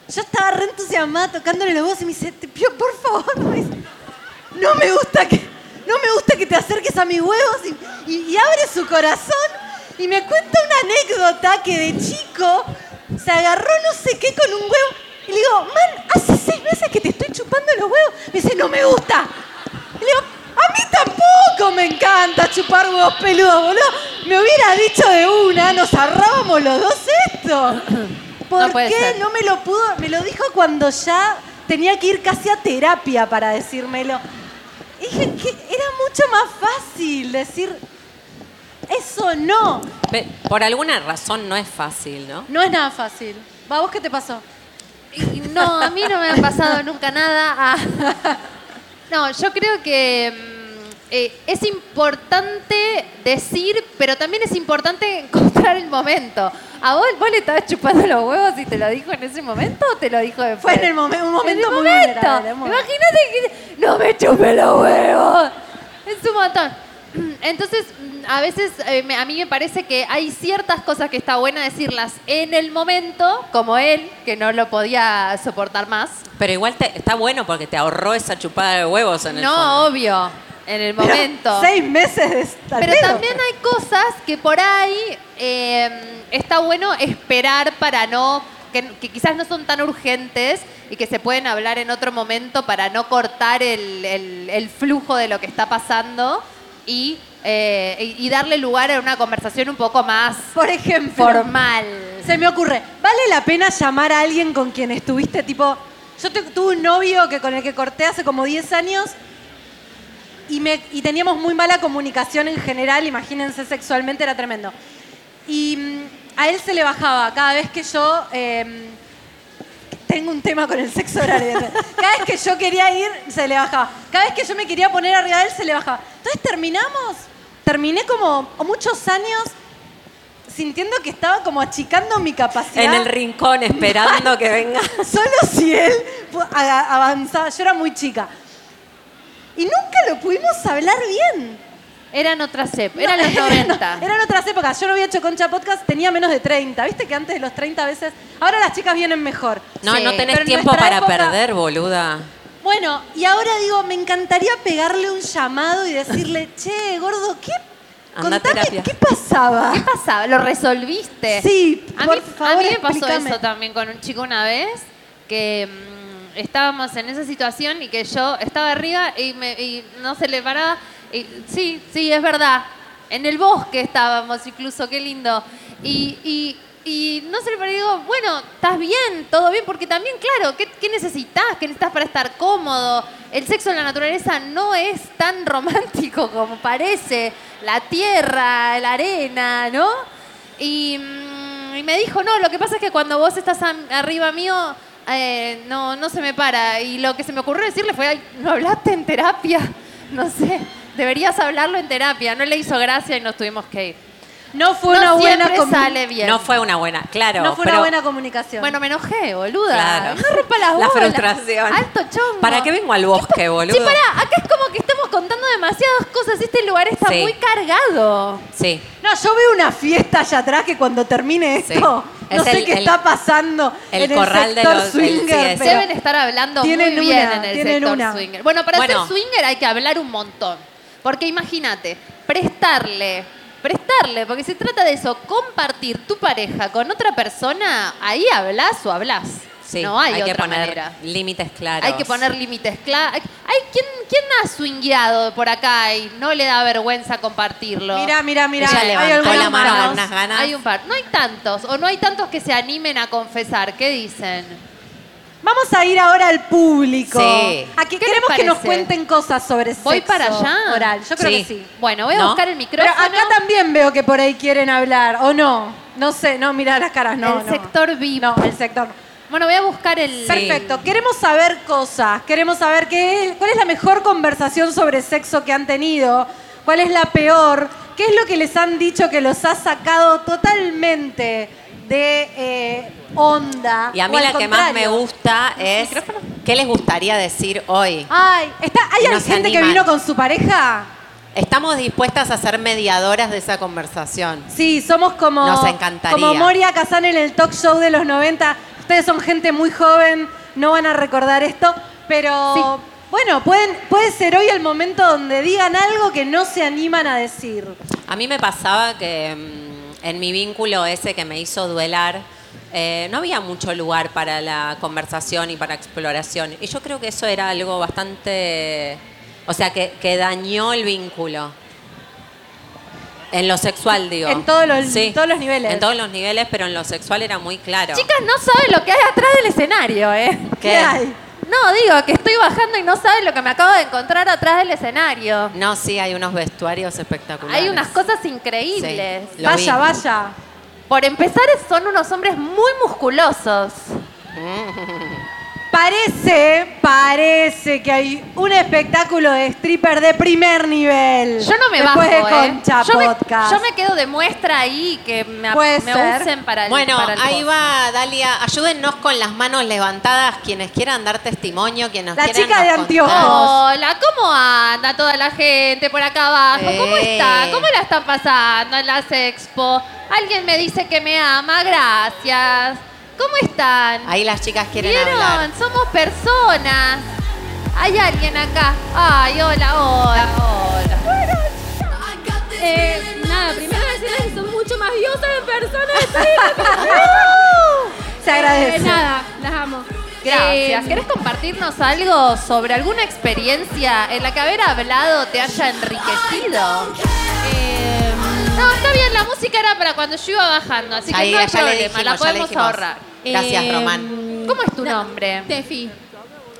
Yo estaba re entusiasmada tocándole los huevos y me dice, te pido por favor, no me gusta que, no me gusta que te acerques a mis huevos y, y- y abre su corazón y me cuenta una anécdota que de chico se agarró no sé qué con un huevo y le digo, man, hace seis meses que te estoy chupando los huevos. Me dice, no me gusta. Y le digo, mí tampoco me encanta chupar huevos peludos, boludo. Me hubiera dicho de una, nos ahorrábamos los dos esto. ¿Por No qué ser. no me lo pudo? Me lo dijo cuando ya tenía que ir casi a terapia para decírmelo. Dije que era mucho más fácil decir, eso no. Pe- Por alguna razón no es fácil, ¿no? No es nada fácil. ¿Va, vos qué te pasó? Y No, a mí no me ha pasado nunca nada. Ah. No, yo creo que eh, es importante decir, pero también es importante encontrar el momento. ¿A vos, vos le estabas chupando los huevos y te lo dijo en ese momento o te lo dijo después? Fue en el momen- un En momento el muy momento. Imagínate que no me chupe los huevos. Es un montón. Entonces, a veces eh, me- a mí me parece que hay ciertas cosas que está buena decirlas en el momento, como él, que no lo podía soportar más. Pero igual te- está bueno porque te ahorró esa chupada de huevos en el fondo. No, obvio, en el Pero momento. Seis meses de estar Pero pedo. también hay cosas que por ahí eh, está bueno esperar para no, que, que quizás no son tan urgentes y que se pueden hablar en otro momento para no cortar el, el- el flujo de lo que está pasando y, eh, y darle lugar a una conversación un poco más Por ejemplo, formal. se me ocurre, ¿vale la pena llamar a alguien con quien estuviste tipo... Yo te- tuve un novio que con el que corté hace como 10 años y, me, y teníamos muy mala comunicación en general, imagínense sexualmente, era tremendo. Y mm, a él se le bajaba cada vez que yo... eh, tengo un tema con el sexo oral. Cada vez que yo quería ir, se le bajaba. Cada vez que yo me quería poner arriba de él, se le bajaba. Entonces terminamos, terminé como muchos años sintiendo que estaba como achicando mi capacidad. En el rincón esperando que venga. Solo si él avanzaba. Yo era muy chica. Y nunca lo pudimos hablar bien. Eran otras épocas, eran No, los 90. Eran otras épocas. Yo no había hecho Concha Podcast, tenía menos de 30. ¿Viste que antes de los 30 a veces... Ahora las chicas vienen mejor. No, Sí. no tenés Pero tiempo para época- perder, boluda. Bueno, y ahora digo, me encantaría pegarle un llamado y decirle, che, gordo, ¿qué? Anda Contame, terapia. ¿qué pasaba? ¿Qué pasaba? ¿Lo resolviste? Sí, a por mí, favor, a mí me pasó explícame. eso también con un chico una vez, que mm, estábamos en esa situación y que yo estaba arriba y, me- y no se le paraba. Y, sí, sí, es verdad. En el bosque estábamos incluso, qué lindo. Y, y- y no se le paraba y digo, bueno, ¿estás bien? ¿Todo bien? Porque también, claro, ¿qué, qué necesitas? ¿Qué necesitas para estar cómodo? El sexo en la naturaleza no es tan romántico como parece. La tierra, la arena, ¿no? Y, mm, y me dijo, no, lo que pasa es que cuando vos estás arriba mío, eh, no, no se me para. Y lo que se me ocurrió decirle fue, "Ay, no hablaste en terapia. No sé, deberías hablarlo en terapia. No le hizo gracia y nos tuvimos que ir. No fue no una buena siempre comu- sale bien. No fue una buena, claro. No fue pero- una buena comunicación. Bueno, me enojé, boluda. Claro. No rompa las La frustración. Alto chongo. ¿Para qué vengo al bosque, boludo? Sí, pará, acá es como que estamos contando demasiadas cosas. Este lugar está Sí. muy cargado. Sí. No, yo veo una fiesta allá atrás que cuando termine esto, Es no sé el- qué el- está pasando el en el corral de sector los- el- swinger. sí, Deben estar hablando Tienen muy bien una, en el sector una. swinger. Bueno, para Bueno. ser swinger hay que hablar un montón. Porque imagínate, prestarle, prestarle, porque se trata de eso, compartir tu pareja con otra persona, ahí hablas o hablas. Sí, no hay, que otra poner manera. límites claros. Hay que poner límites claros. Hay quien, quién ha swingueado por acá y no le da vergüenza compartirlo. Mirá, mirá, mirá. Ella hay levantó algunos la mano con unas ganas. Hay un par. No hay tantos, o no hay tantos que se animen a confesar. ¿Qué dicen? Vamos a ir ahora al público. Sí. Aquí ¿Qué queremos que nos cuenten cosas sobre ¿Voy sexo para allá? oral. Yo creo Sí. que sí. Bueno, voy a ¿No? buscar el Pero micrófono. acá también veo que por ahí quieren hablar, ¿o no? No sé, no, mira las caras, no. el no. sector VIP. No, el sector. Bueno, voy a buscar el. Perfecto. Queremos saber cosas. Queremos saber qué es- cuál es la mejor conversación sobre sexo que han tenido. ¿Cuál es la peor? ¿Qué es lo que les han dicho que los ha sacado totalmente de eh, onda. Y a mí la que más me gusta es qué les gustaría decir hoy. Ay, ¿está, ¿hay gente que vino con su pareja? Estamos dispuestas a ser mediadoras de esa conversación. Sí, somos como, Nos encantaría. como Moria Kazan en el talk show de los 90. Ustedes son gente muy joven, no van a recordar esto, pero bueno, pueden, puede ser hoy el momento donde digan algo que no se animan a decir. A mí me pasaba que mm, en mi vínculo ese que me hizo duelar, eh, no había mucho lugar para la conversación y para exploración. Y yo creo que eso era algo bastante... O sea, que, que dañó el vínculo. En lo sexual, digo. En todos los- todos los niveles. En todos los niveles, pero en lo sexual era muy claro. Chicas, no saben lo que hay atrás del escenario, ¿eh? ¿Qué? hay? No, digo que estoy bajando y no saben lo que me acabo de encontrar atrás del escenario. No, sí, hay unos vestuarios espectaculares. Hay unas cosas increíbles. Sí, Vaya, vi. vaya. Por empezar, son unos hombres muy musculosos. Parece, parece que hay un espectáculo de stripper de primer nivel. Yo no me Después bajo, de ¿eh? Concha yo, me, Podcast. yo me quedo de muestra ahí que me, Puede me ser. usen para el Bueno, para el ahí post. va, Dalia. Ayúdennos con las manos levantadas, quienes quieran dar testimonio, quienes La quieran chica de anteojos. Hola, ¿cómo anda toda la gente por acá abajo? ¿Cómo Eh. está? ¿Cómo la están pasando en las expo? Alguien me dice que me ama, gracias. ¿Cómo están? Ahí las chicas quieren ¿Vieron? hablar. Somos personas. Hay alguien acá. Ay, hola, hola, hola. Eh, nada, primero decirles que son mucho más diosas en persona. Se agradece. Eh, nada, las amo. Gracias. Eh, ¿Querés compartirnos algo sobre alguna experiencia en la que haber hablado te haya enriquecido? eh, No, está bien, la música era para cuando yo iba bajando, así que Ahí, no hay ya le problema, dijimos, la ya le podemos dijimos. ahorrar. Gracias, eh, Román. ¿Cómo es tu nombre? Tefi.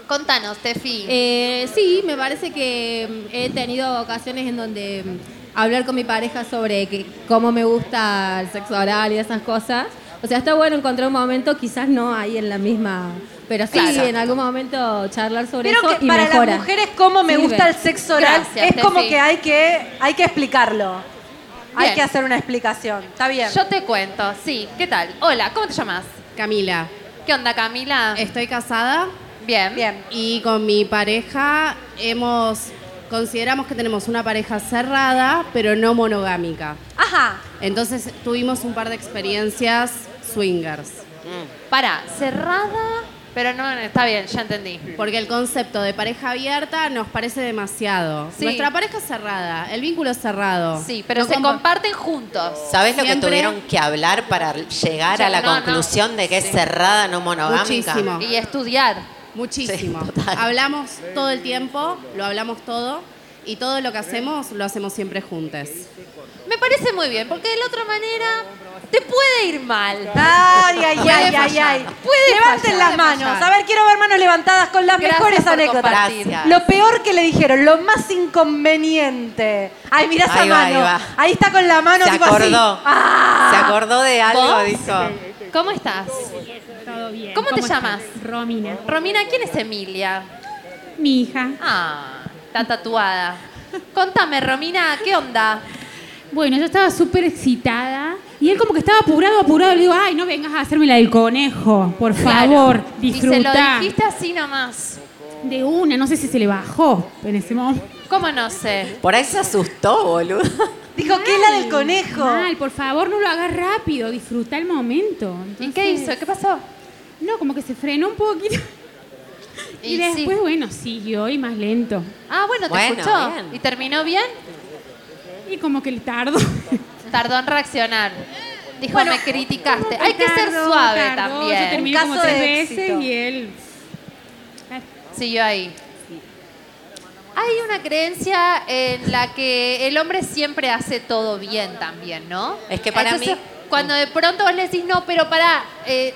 Contanos, Tefi. Eh, sí, me parece que mm, he tenido ocasiones en donde mm, hablar con mi pareja sobre que, cómo me gusta el sexo oral y esas cosas. O sea, está bueno encontrar un momento, quizás no ahí en la misma, pero sí Claro. en algún momento charlar sobre Vieron eso que y para mejora. las mujeres cómo me Sirve. gusta el sexo oral Gracias, es como Tefi. que hay que hay que explicarlo. Hay que hacer una explicación. Está bien. Yo te cuento, sí. ¿Qué tal? Hola, ¿cómo te llamas? Camila, ¿Qué onda, Camila? estoy casada Bien. Bien. y con mi pareja hemos consideramos que tenemos una pareja cerrada, pero no monogámica. Ajá. Entonces tuvimos un par de experiencias swingers, Para, cerrada, pero no, está bien, ya entendí. porque el concepto de pareja abierta nos parece demasiado. Sí. Nuestra pareja es cerrada, el vínculo es cerrado. Sí, pero No se compa- comparten juntos. ¿Sabes lo que tuvieron que hablar para llegar a la No, no. conclusión de que Sí. es cerrada, no monogámica? Muchísimo. Y estudiar. Muchísimo. Sí, total. hablamos todo el tiempo, lo hablamos todo y todo lo que hacemos lo hacemos siempre juntos. Me parece muy bien, porque de la otra manera te puede ir mal. Ay, ay, Puede ay, ay, fallar. ay. Puede Levanten fallar. las Puede manos. fallar. A ver, quiero ver manos levantadas con las Gracias mejores por anécdotas. compartir. Gracias. Lo peor que le dijeron, lo más inconveniente. Ay, mirá esa Ahí va, mano. ahí está con la mano Se tipo así. acordó. Ah. Se acordó de algo, ¿Vos? dijo. ¿Cómo estás? Todo bien. ¿Cómo te llamas? Romina. Romina, ¿quién es Emilia? Mi hija. Ah, está tatuada. Contame, Romina, ¿qué onda? Bueno, yo estaba súper excitada y él como que estaba apurado, apurado. Le digo, ay, no vengas a hacerme la del conejo, por favor, Claro. Y se lo disfruta. dijiste así nomás. De una, no sé si se le bajó en ese momento. ¿Cómo no sé? Por ahí se asustó, boludo. Dijo que es la del conejo. Mal, por favor, no lo hagas rápido, disfruta el momento. ¿Y qué Entonces, hizo? ¿Qué pasó? No, como que se frenó un poquito. Y, Y después, sí. bueno, siguió y más lento. Ah, bueno, te Bueno, escuchó. bien. ¿Y terminó bien? Y como que le tardó. Tardó en reaccionar. Dijo, Bueno, me criticaste. Hay que ser Tardó, suave tardó. Yo también. terminé como Caso tres de veces éxito. y él... Siguió ahí. Hay una creencia en la que el hombre siempre hace todo bien también, ¿no? Es que para Entonces, mí- Cuando de pronto vos le decís, no, pero para eh,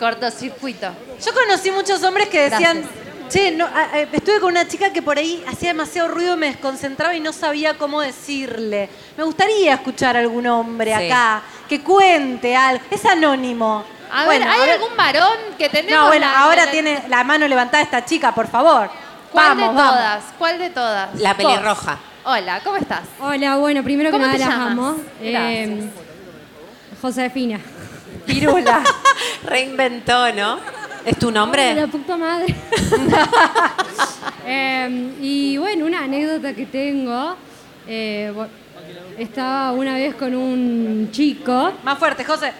cortocircuito. Yo conocí muchos hombres que decían, Gracias. Che, no, a- a- estuve con una chica que por ahí hacía demasiado ruido, me desconcentraba y no sabía cómo decirle. Me gustaría escuchar a algún hombre Sí. acá que cuente algo. Es anónimo. A Bueno, ver, ¿hay a ver- algún varón que tenemos? No, bueno, la- ahora la- tiene la mano levantada esta chica, por favor. ¿Cuál vamos, de vamos. todas? ¿Cuál de todas? La pelirroja. Hola, ¿cómo estás? Hola, bueno, primero que ¿Cómo nada te las llamas? amo. Gracias. Eh, Josefina. Pirula. Reinventó, ¿no? ¿Es tu De nombre? la puta madre. Eh, y bueno, una anécdota que tengo. eh, estaba una vez con un chico. Más fuerte, José.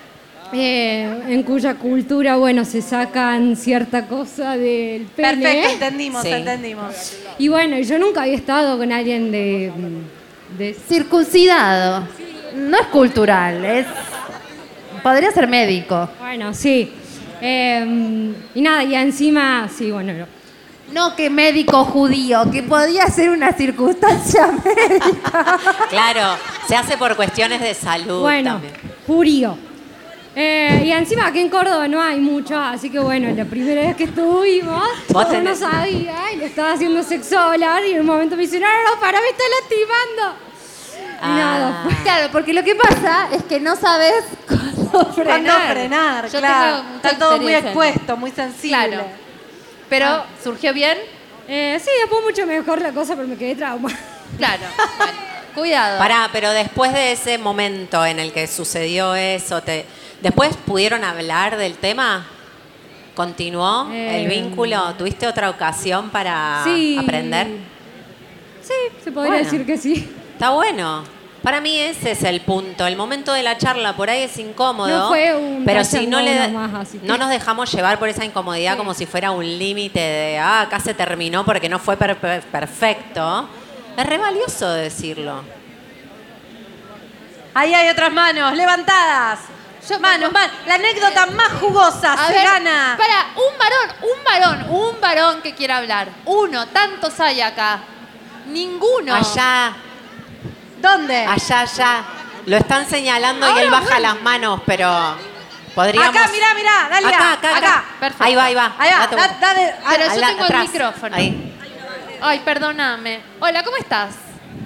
eh, en cuya cultura, bueno, se sacan cierta cosa del pene. Perfecto, entendimos, Sí. entendimos. Y bueno, yo nunca había estado con alguien de... de Circuncidado. No es cultural, es. Podría ser médico. bueno, sí. Eh, y nada, y encima, sí, bueno, no. No que médico judío, que podía ser una circunstancia médica. Claro, se hace por cuestiones de salud Bueno, también. jurío. Eh, y encima aquí en Córdoba no hay mucho, así que bueno, la primera vez que estuvimos, Vos yo no sabía y le estaba haciendo sexo oral y en un momento me dice, no, no, no, para, me está lastimando. Y nada, pues, Claro, porque lo que pasa es que no sabes cuándo ¿Cuándo frenar. frenar? Yo claro. Está todo muy expuesto, muy sensible. Claro. Pero, ¿surgió bien? eh, sí, después mucho mejor la cosa, pero me quedé trauma. Claro. Bueno, cuidado. Pará, pero después de ese momento en el que sucedió eso, te... ¿después pudieron hablar del tema? ¿Continuó Eh, el vínculo? ¿Tuviste otra ocasión para Sí. aprender? Sí, se podría Bueno. decir que sí. Está bueno. Para mí ese es el punto. El momento de la charla por ahí es incómodo. No fue un pero si no le cachambón nomás, así que- no nos dejamos llevar por esa incomodidad como si fuera un límite de ah, acá se terminó porque no fue per- per- perfecto. Es re valioso decirlo. Ahí hay otras manos, levantadas. manos, manos. La anécdota más jugosa A se ver, gana. Para, un varón, un varón, un varón que quiera hablar. Uno, tantos hay acá. Ninguno. Allá, ¿Dónde? allá, allá. Lo están señalando y Ahora, él baja bueno. las manos, pero podríamos. Acá, mirá, mirá, Dalia. Acá, acá, acá. Perfecto. Ahí va, ahí va. Ahí va, Date da- vuelta. dale- Pero Al yo tengo atrás. el micrófono. Ahí. Ay, perdóname. Hola, ¿cómo estás?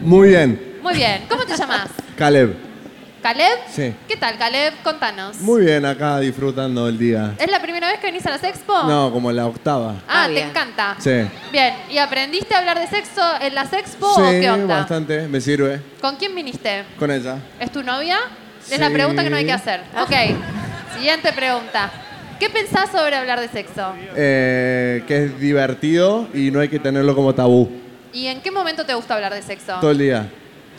Muy bien, Muy bien. ¿Cómo te llamas? Caleb. ¿Caleb? Sí. ¿Qué tal, Caleb? Contanos. Muy bien acá disfrutando el día. ¿Es la primera vez que venís a las expo? No, como la octava. Ah, Ah, te bien. encanta. Sí. Bien, ¿y aprendiste a hablar de sexo en las expo Sí, o qué onda? bastante, me sirve. ¿Con quién viniste? Con ella. ¿Es tu novia? Es Sí. la pregunta que no hay que hacer. Ok. Siguiente pregunta. ¿Qué pensás sobre hablar de sexo? Eh, que es divertido y no hay que tenerlo como tabú. ¿Y en qué momento te gusta hablar de sexo? Todo el día.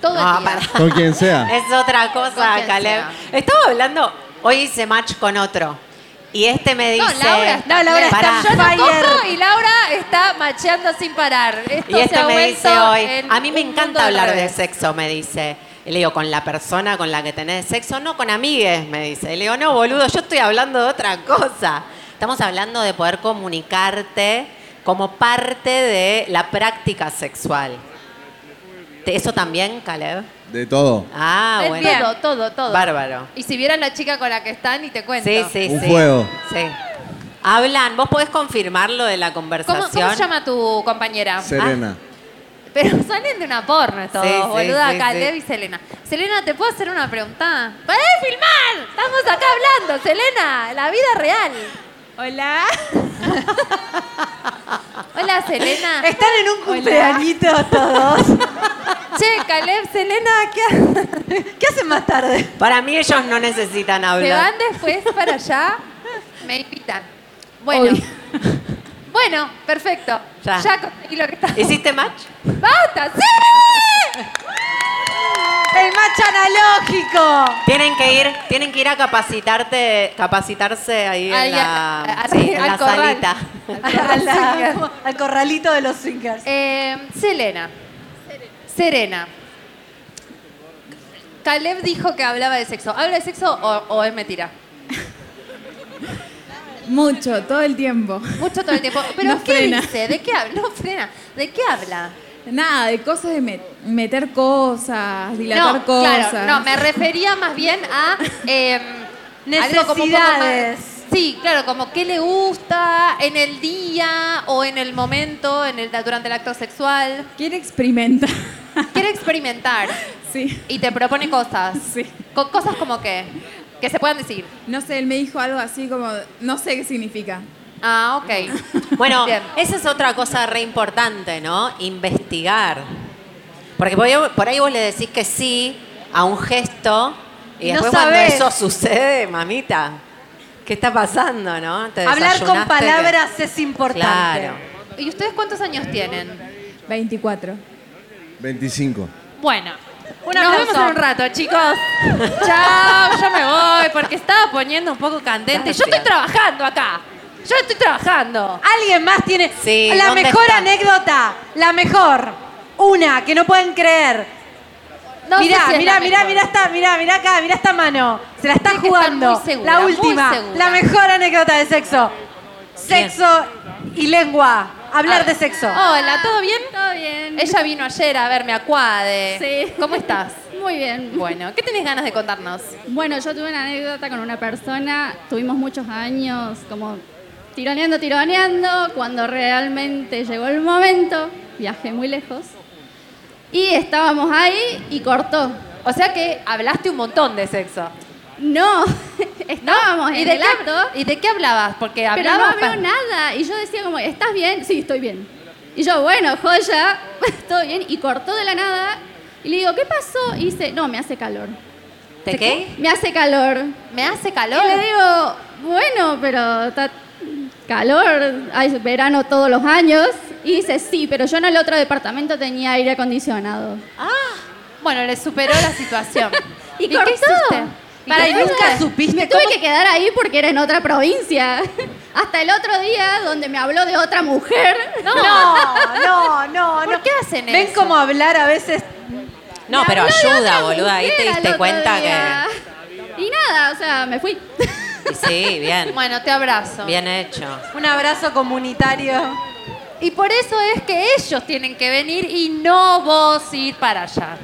Todo Ah, el día. para. Con quien sea. Es otra cosa, Caleb. sea. Estaba hablando, hoy hice match con otro. Y este me dice. No, Laura está, No, Laura está. Yo no Fire. cojo y Laura está macheando sin parar. Esto Y se este ha me dice hoy, a mí me encanta hablar de revés. sexo, me dice. Y le digo, con la persona con la que tenés sexo, no con amigues, me dice. Y le digo, no, boludo, yo estoy hablando de otra cosa. Estamos hablando de poder comunicarte como parte de la práctica sexual. ¿Te- ¿Eso también, Caleb? De todo. Ah, Es bueno. todo, todo, todo. Bárbaro. Y si vieran la chica con la que están y te cuento. Sí, sí, Un sí. fuego. Sí. Hablan, ¿vos podés confirmar lo de la ¿Cómo, conversación? cómo se llama tu compañera? Serena. Pero salen de una porno todos, Sí, sí, boluda, sí, Caleb sí. y Selena. Selena, ¿te puedo hacer una pregunta? ¡Para de filmar! Estamos acá hablando, Selena, la vida real. Hola. Hola, Selena. Están en un cumpleañito todos. Che, Caleb, Selena, ¿qué ha- ¿Qué hacen más tarde? Para mí ellos no necesitan ¿Se hablar. van después para allá? Me invitan. Bueno. Bueno, perfecto. Ya. Ya conseguí lo que está. ¿Hiciste match? ¡Basta! ¡Sí! El match analógico. Tienen que ir, tienen que ir a capacitarte, capacitarse ahí Ahí, en la, a- a- sí, en al la corral. salita. Al, la- al corralito de los swingers. Eh, Selena. Serena. Caleb dijo que hablaba de sexo. ¿Habla de sexo o, o es mentira? Mucho, todo el tiempo. Mucho todo el tiempo. ¿Pero No qué frena. dice? ¿De qué habla? No frena. ¿De qué habla? Nada, de cosas de met- meter cosas, dilatar no, cosas. claro, no, me refería más bien a eh, algo como un poco más- Necesidades. Sí, claro, como qué le gusta en el día o en el momento, en el, durante el acto sexual. Quiere experimentar. Quiere experimentar Sí. y te propone cosas. Sí. Co- cosas como que, que se puedan decir. No sé, él me dijo algo así como, no sé qué significa. Ah, ok. Bueno, Bien. esa es otra cosa re importante, ¿no? Investigar. Porque por ahí, vos le decís que sí a un gesto Y No después cuando eso sucede, mamita, ¿qué está pasando, no? Te Hablar con que- palabras es importante. Claro. ¿Y ustedes cuántos años tienen? 24. 25. Bueno. Un Nos aplauso. vemos en un rato, chicos. Chao, yo me voy porque estaba poniendo un poco candente. Yo estoy trabajando acá. Yo estoy trabajando. Alguien más tiene Sí, la ¿dónde mejor está? anécdota, la mejor. Una que no pueden creer. No sé mirá, si es mirá, la mirá, mejor. mirá esta, mirá, mirá acá, mirá esta mano. Se la está Tiene que estar jugando. muy segura, la última, la mejor anécdota de sexo. Sexo y lengua. Hablar de sexo. Hola, ¿todo bien? Todo bien. Ella vino ayer a verme a Cuade. Sí. ¿Cómo estás? Muy bien. Bueno, ¿qué tenés ganas de contarnos? Bueno, yo tuve una anécdota con una persona, tuvimos muchos años como tironeando, tironeando, cuando realmente llegó el momento, viajé muy lejos, y estábamos ahí y cortó. O sea que hablaste un montón de sexo. No, estábamos ¿Y en de, el qué, acto, ¿Y de qué hablabas? Porque pero no hablabas... habló nada, y yo decía como, ¿estás bien? Sí, estoy bien. Y yo, bueno, joya, todo bien, y cortó de la nada, y le digo, ¿qué pasó? Y dice, no, me hace calor. ¿De qué? Me hace calor. ¿Me hace calor? Y le digo, bueno, pero calor, hay verano todos los años. Y dice, sí, pero yo en el otro departamento tenía aire acondicionado. Ah, bueno, le superó la situación. ¿Y, qué cortó? hiciste? ¿Y Para, qué y fuiste? nunca supiste Me tuve cómo- que quedar ahí porque era en otra provincia. Hasta el otro día donde me habló de otra mujer. No, no, no, ¿Por no. qué hacen ¿Ven eso? cómo hablar a veces? No, Me pero ayuda, boluda. Ahí te diste cuenta día. Y nada, o sea, me fui. Sí, bien. Bueno, te abrazo. Bien hecho. Un abrazo comunitario. Y por eso es que ellos tienen que venir y no vos ir para allá.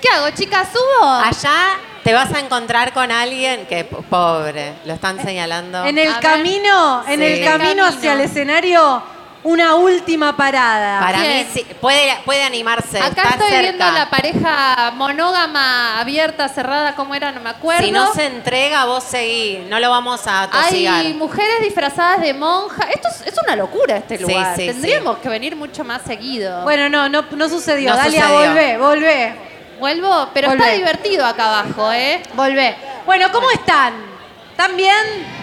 ¿Qué hago, chicas? ¿Subo? Allá te vas a encontrar con alguien que, po- pobre, lo están señalando. En el A ver. camino, en Sí. el camino hacia el escenario, una última parada. Para Bien. mí sí, puede, puede animarse. Acá está estoy cerca. viendo la pareja monógama, abierta, cerrada, ¿cómo era? No me acuerdo. Si no se entrega, vos seguí. No lo vamos a tosigar. Hay mujeres disfrazadas de monja. Esto es, es una locura este Sí, lugar. sí, Tendríamos que venir mucho más seguido. Bueno, no, no, no sucedió. No Dalia, sucedió. volvé, volvé, Vuelvo, pero está divertido acá abajo, ¿eh? volvé. Bueno, ¿cómo están? ¿Están bien?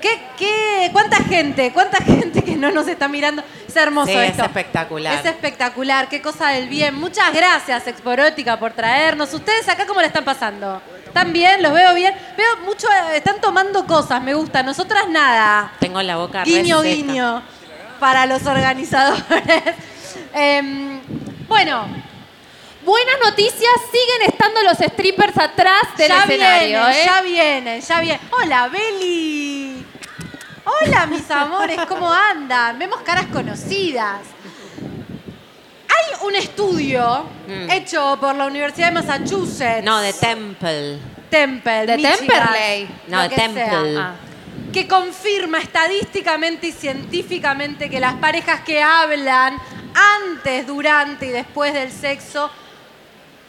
¿Qué, qué, ¿Cuánta gente? ¿Cuánta gente que no nos está mirando? Es hermoso Sí, es esto. espectacular. Es espectacular, qué cosa del bien. Muchas gracias, Exporótica, por traernos. ¿Ustedes acá cómo la están pasando? ¿Están bien? ¿Los veo bien? Veo mucho, eh, están tomando cosas, me gusta. Nosotras nada. Tengo la boca Guiño, guiño, para los organizadores. Em, bueno, Buenas noticias, siguen estando los strippers atrás del ya escenario, vienen, ¿eh? ya vienen, ya vienen. Hola, Beli. Hola, mis amores, ¿cómo andan? Vemos caras conocidas. Hay un estudio Mm. hecho por la Universidad de Massachusetts. No, de Temple. Temple, De Michigan, Temperley. No, de Temple. Ah. que confirma estadísticamente y científicamente que las parejas que hablan antes, durante y después del sexo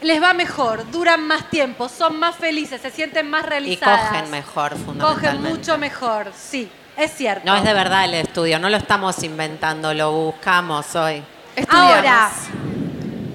les va mejor, duran más tiempo, son más felices, se sienten más Y realizadas. cogen mejor, Cogen fundamentalmente. mucho mejor, sí, es cierto. No es de verdad el estudio, no lo estamos inventando, lo buscamos hoy. Estudiamos. Ahora,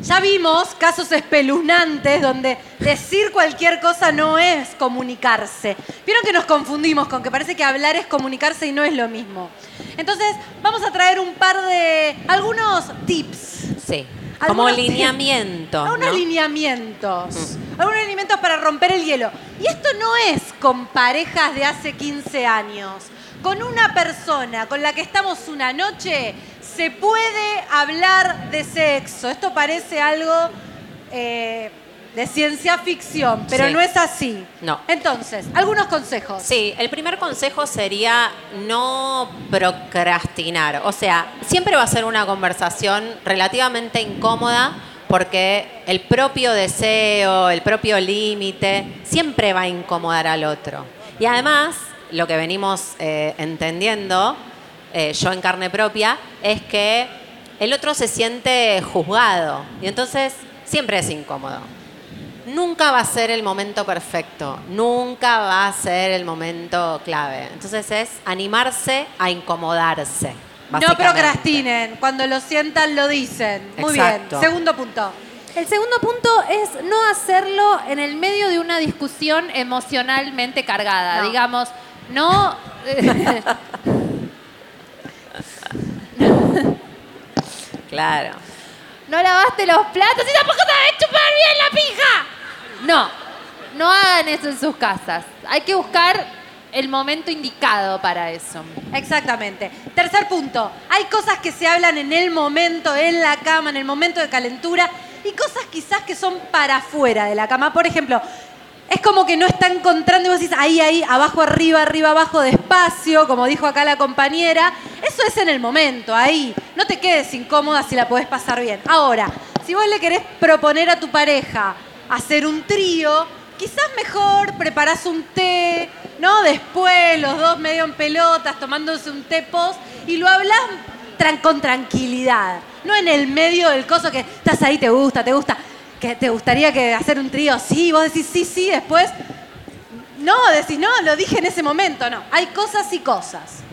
ya vimos casos espeluznantes donde decir cualquier cosa no es comunicarse. Vieron que nos confundimos con que parece que hablar es comunicarse y no es lo mismo. Entonces, vamos a traer un par de. algunos tips. Sí. Como Algunos lineamiento. Algunos ¿no? Mm. lineamientos. Algunos lineamientos para romper el hielo. Y esto no es con parejas de hace 15 años. Con una persona con la que estamos una noche, se puede hablar de sexo. Esto parece algo eh, de ciencia ficción, pero Sí. no es así. No. Entonces, algunos consejos. Sí, el primer consejo sería no procrastinar. O sea, siempre va a ser una conversación relativamente incómoda porque el propio deseo, el propio límite, siempre va a incomodar al otro. Y además, lo que venimos eh, entendiendo, eh, yo en carne propia, es que el otro se siente juzgado y entonces siempre es incómodo. Nunca va a ser el momento perfecto, nunca va a ser el momento clave. Entonces es animarse a incomodarse. No procrastinen. Cuando lo sientan, lo dicen. Muy Exacto. bien. Segundo punto. El segundo punto es no hacerlo en el medio de una discusión emocionalmente cargada. No. Digamos, no. Claro. no lavaste los platos y tampoco sabes chupar bien la pija. No, no hagan eso en sus casas. Hay que buscar el momento indicado para eso. Exactamente. Tercer punto. Hay cosas que se hablan en el momento, en la cama, en el momento de calentura, y cosas quizás que son para afuera de la cama. Por ejemplo, es como que no está encontrando y vos decís ahí, ahí, abajo, arriba, arriba, abajo, despacio, como dijo acá la compañera. Eso es en el momento, ahí. No te quedes incómoda si la podés pasar bien. Ahora, si vos le querés proponer a tu pareja hacer un trío, quizás mejor preparás un té, ¿no? Después, los dos medio en pelotas, tomándose un té post, y lo hablás tran- con tranquilidad. No en el medio del coso que estás ahí, te gusta, te gusta. Que te gustaría que hacer un trío, sí, vos decís sí, sí, después. No, decís, no, lo dije en ese momento, no. Hay cosas y cosas.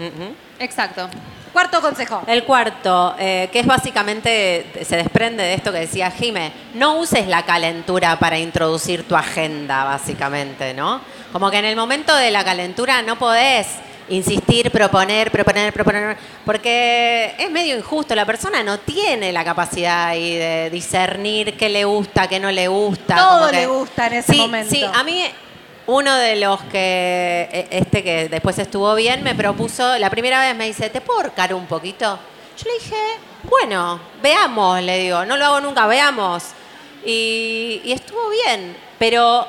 Exacto. Cuarto consejo. El cuarto, eh, que es básicamente, se desprende de esto que decía Jime, no uses la calentura para introducir tu agenda, básicamente, ¿no? Como que en el momento de la calentura no podés insistir, proponer, proponer, proponer, porque es medio injusto, la persona no tiene la capacidad ahí de discernir qué le gusta, qué no le gusta. Todo como que- le gusta en ese Sí, momento. Sí, a mí uno de los que, e- este que después estuvo bien, me propuso, la primera vez me dice, ¿te puedo ahorcar un poquito? Yo le dije, bueno, veamos, le digo, no lo hago nunca, veamos. Y, y estuvo bien, pero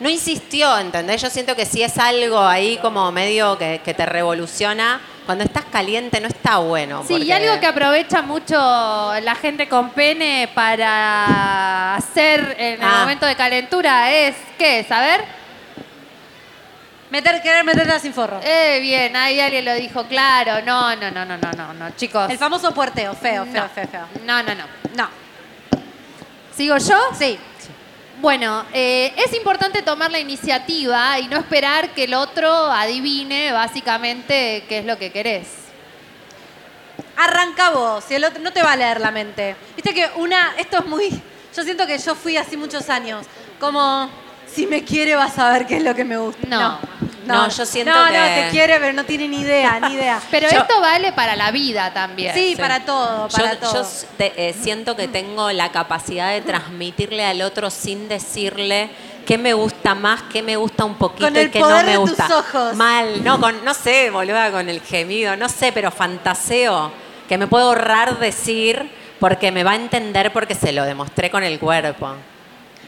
no insistió, ¿entendés? Yo siento que si es algo ahí como medio que, que te revoluciona, cuando estás caliente no está bueno. Sí, y algo que aprovecha mucho la gente con pene para hacer en el Ah. momento de calentura es, ¿qué es? A ver. Meter, querer meterla sin forro. Eh, bien, ahí alguien lo dijo claro. No, no, no, no, no, no, no, chicos. El famoso puerteo, feo, feo, No. feo, feo. No, no, no. No. ¿Sigo yo? Sí. Bueno, eh, es importante tomar la iniciativa y no esperar que el otro adivine básicamente qué es lo que querés. Arranca vos, si el otro no te va a leer la mente. Viste que una, esto es muy, yo siento que yo fui así muchos años, como si me quiere vas a ver qué es lo que me gusta. No. No, yo siento no, que- No, te quiere, pero no tiene ni idea, ni idea. Pero Yo- esto vale para la vida también. Sí, para todo, para yo, todo. yo te- eh, siento que tengo la capacidad de transmitirle al otro sin decirle qué me gusta más, qué me gusta un poquito Con y qué no poder me de tus gusta. ojos. Mal, no, con, no sé, boluda, con el gemido, no sé, pero fantaseo que me puedo ahorrar decir porque me va a entender porque se lo demostré con el cuerpo.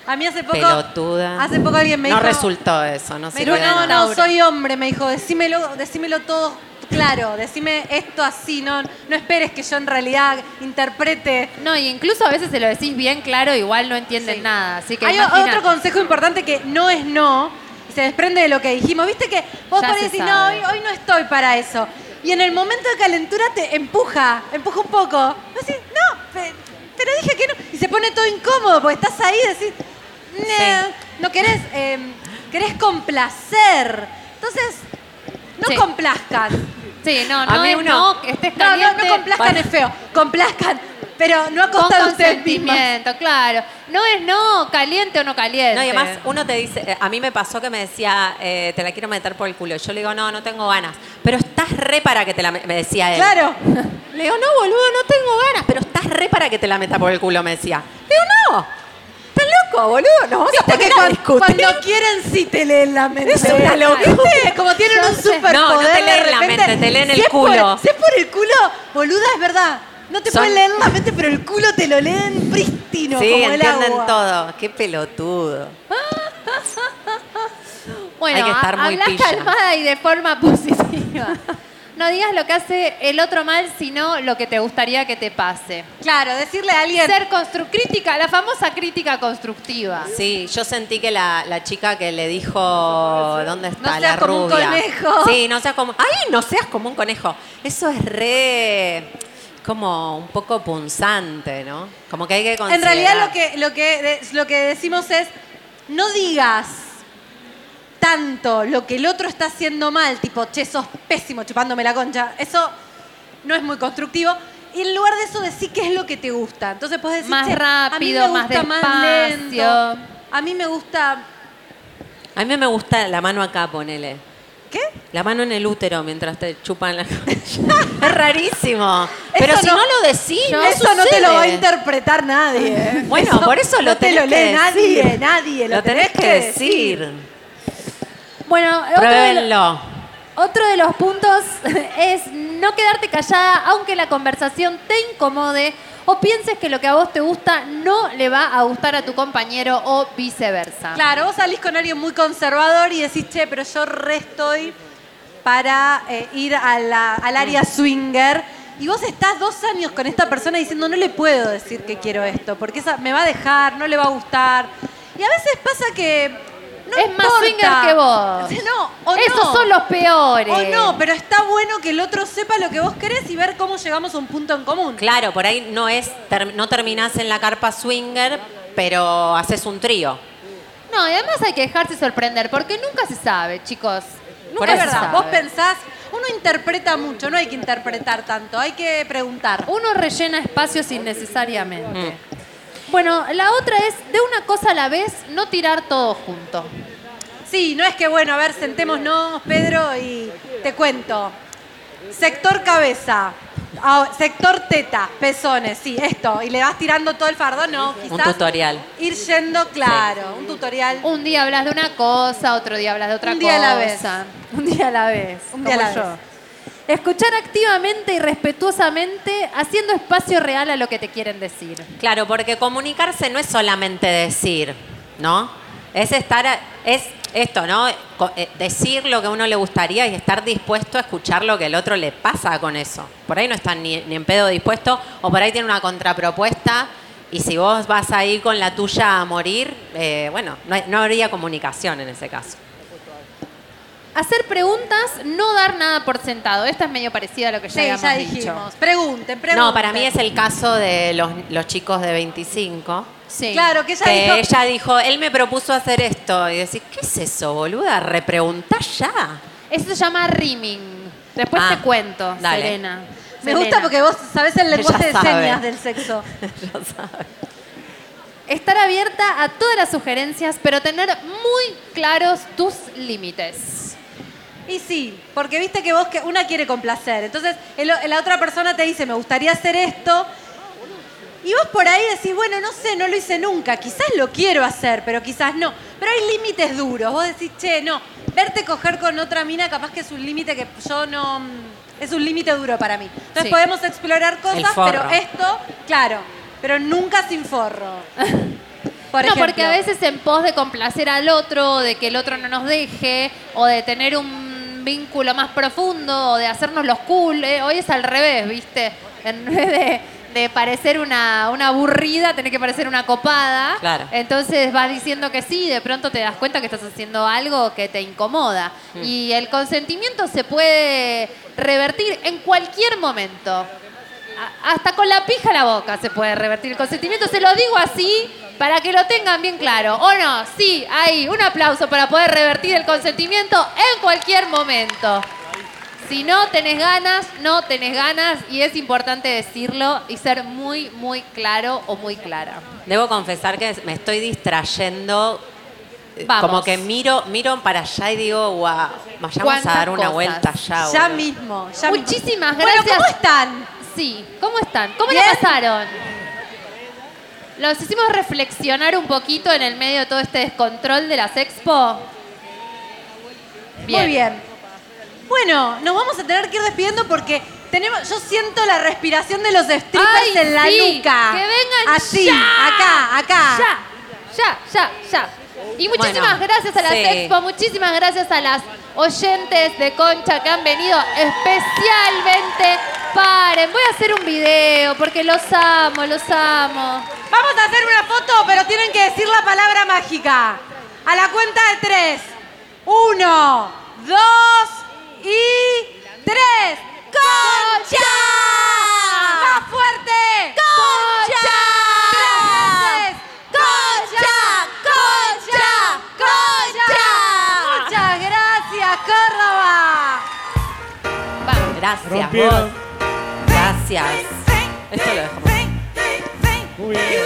A mí hace poco, Pelotuda. hace poco alguien me no dijo, resultó eso, no sé. dijo, no, no, soy hombre, me dijo, decímelo, decímelo todo claro, decime esto así, no, no esperes que yo en realidad interprete. No, y incluso a veces se lo decís bien claro, igual no entienden nada. Así que Hay imagínate. otro consejo importante que no es no, y se desprende de lo que dijimos. Viste que vos podés decir, no, hoy, hoy no estoy para eso. Y en el momento de calentura te empuja, empuja un poco. Vos decís, no, pero dije que no. Y se pone todo incómodo porque estás ahí y decís, "Nah, no querés, eh, querés complacer. Entonces, no Sí. complazcan. Sí, no, A no mí es uno- no, estés No, no, caliente. no complazcan Bueno. es feo. Complazcan, pero no a con costa de mismas. consentimiento, claro. No es no, caliente o no caliente. No, y además uno te dice, eh, a mí me pasó que me decía, eh, te la quiero meter por el culo. Yo le digo, no, no tengo ganas. Pero estás re para que te la me decía él. Claro. Le digo, no, boludo, no tengo ganas, pero estás re para que te la meta por el culo, me decía. Le digo, no, loco, boludo, no vamos a poner que a cuan- discutir. cuando quieren sí te leen la mente. Es una locura. Como tienen Yo un sé. superpoder No, no te de leen la mente, te leen Si el es por- culo. si es por el culo, boluda, es verdad. No te Son- pueden leer la mente, pero el culo te lo leen prístino, sí, como el entienden agua. todo. Qué pelotudo. Bueno, Hay que estar muy pilla. calmada y de forma positiva. No digas lo que hace el otro mal, sino lo que te gustaría que te pase. Claro, decirle a alguien. Ser constru crítica, la famosa crítica constructiva. Sí, yo sentí que la, la chica que le dijo dónde está No la seas como un conejo. Sí, no seas como. ¡Ay, no seas como un conejo! Eso es re como un poco punzante, ¿no? Como que hay que En considerar. realidad lo que, lo, que, de- lo que decimos es, no digas tanto lo que el otro está haciendo mal, tipo, che, sos pésimo chupándome la concha. Eso no es muy constructivo. Y en lugar de eso, decir qué es lo que te gusta. Entonces puedes decir, Más "Che, rápido, a mí me más gusta más despacio". lento. A mí me gusta. A mí me gusta la mano acá, ponele. ¿Qué? La mano en el útero mientras te chupan la Es rarísimo. Pero Eso si no, lo decís, no eso no te lo va a interpretar nadie. ¿eh? Bueno, Eso por eso lo no te lo que lee nadie, decir. nadie. Lo, Lo tenés que decir. Bueno, otro de, lo- Pruébenlo. otro de los puntos es no quedarte callada aunque la conversación te incomode o pienses que lo que a vos te gusta no le va a gustar a tu compañero o viceversa. Claro, vos salís con alguien muy conservador y decís, che, pero yo re estoy para eh, ir a la- al área swinger. Y vos estás dos años con esta persona diciendo, no le puedo decir que quiero esto, porque esa me va a dejar, no le va a gustar. Y a veces pasa que. No Es más swinger que vos. No, o Esos no. son los peores. O no, pero está bueno que el otro sepa lo que vos querés y ver cómo llegamos a un punto en común. Claro, por ahí no es ter- no terminás en la carpa swinger, pero haces un trío. No, y además hay que dejarse sorprender porque nunca se sabe, chicos. Nunca es se verdad, sabe. vos pensás, uno interpreta mucho, no hay que interpretar tanto, hay que preguntar. Uno rellena espacios innecesariamente. Bueno, la otra es de una cosa a la vez, no tirar todo junto. Sí, no es que, bueno, a ver, sentémonos, Pedro, y te cuento. Sector cabeza, sector teta, pezones, sí, esto. Y le vas tirando todo el fardo, no, Un quizás tutorial. ir yendo, claro, un tutorial. Un día hablas de una cosa, otro día hablas de otra Un cosa. día a la vez. Un día a la vez. Un día a la yo. vez. Escuchar activamente y respetuosamente, haciendo espacio real a lo que te quieren decir. Claro, porque comunicarse no es solamente decir, ¿no? Es estar, a- es esto, ¿no? Eh, Decir lo que uno le gustaría y estar dispuesto a escuchar lo que el otro le pasa con eso. Por ahí no están ni, en pedo dispuesto o por ahí tiene una contrapropuesta y si vos vas ahí con la tuya a morir, eh, bueno, no habría comunicación en ese caso. Hacer preguntas, no dar nada por sentado. Esta es medio parecida a lo que ya Sí, habíamos ya dicho. dijimos. Pregunten, pregunten. No, para mí es el caso de los, los chicos de 25. Sí. Claro, que ella que dijo- ella dijo, él me propuso hacer esto. Y decís, ¿qué es eso, boluda? Repreguntá ya. Eso se llama rimming. Después Ah, te cuento, dale. Selena. Me Selena. gusta porque vos sabés el lenguaje Ella de sabe. señas del sexo. Estar abierta a todas las sugerencias, pero tener muy claros tus límites. Y sí, porque viste que vos que una quiere complacer. Entonces, el- la otra persona te dice, me gustaría hacer esto. Y vos por ahí decís, bueno, no sé, no lo hice nunca. Quizás lo quiero hacer, pero quizás no. Pero hay límites duros. Vos decís, che, no, verte coger con otra mina capaz que es un límite que yo no... mm, Es un límite duro para mí. Entonces Sí. podemos explorar cosas, pero esto, claro, pero nunca sin forro. Por no, ejemplo. porque a veces en pos de complacer al otro, de que el otro no nos deje, o de tener un vínculo más profundo, de hacernos los cool, eh, hoy es al revés, ¿viste? En vez de, de parecer una, una aburrida, tenés que parecer una copada. Claro. Entonces vas diciendo que sí, y de pronto te das cuenta que estás haciendo algo que te incomoda. Mm. Y el consentimiento se puede revertir en cualquier momento. Hasta con la pija a la boca se puede revertir el consentimiento. Se lo digo así para que lo tengan bien claro. ¿O no? Sí, ahí, un aplauso para poder revertir el consentimiento en cualquier momento. Si no tenés ganas, no tenés ganas y es importante decirlo y ser muy, muy claro o muy clara. Debo confesar que me estoy distrayendo. eh, Vamos. Como que miro, miro para allá y digo, wow, vayamos a ¿Cuántas dar una cosas? vuelta ya. Ya mismo, ya Muchísimas mismo. gracias. Bueno, ¿cómo están? Sí, ¿cómo están? ¿Cómo ¿Bien? la pasaron? Los hicimos reflexionar un poquito en el medio de todo este descontrol de las expo. Muy bien. Bueno, nos vamos a tener que ir despidiendo porque tenemos, yo siento la respiración de los strippers Ay, en la sí, nuca. que vengan Así, ya. acá, acá. Ya, ya, ya, ya. Y muchísimas Bueno, gracias a las sí. expo, muchísimas gracias a las oyentes de Concha que han venido especialmente. Paren, voy a hacer un video porque los amo, los amo. Vamos a hacer una foto, pero tienen que decir la palabra mágica. A la cuenta de tres. Uno, dos y tres. ¡Concha! ¡Más fuerte! ¡Concha! Gracias, vos. Gracias. Esto lo dejamos. Muy bien.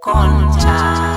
Concha.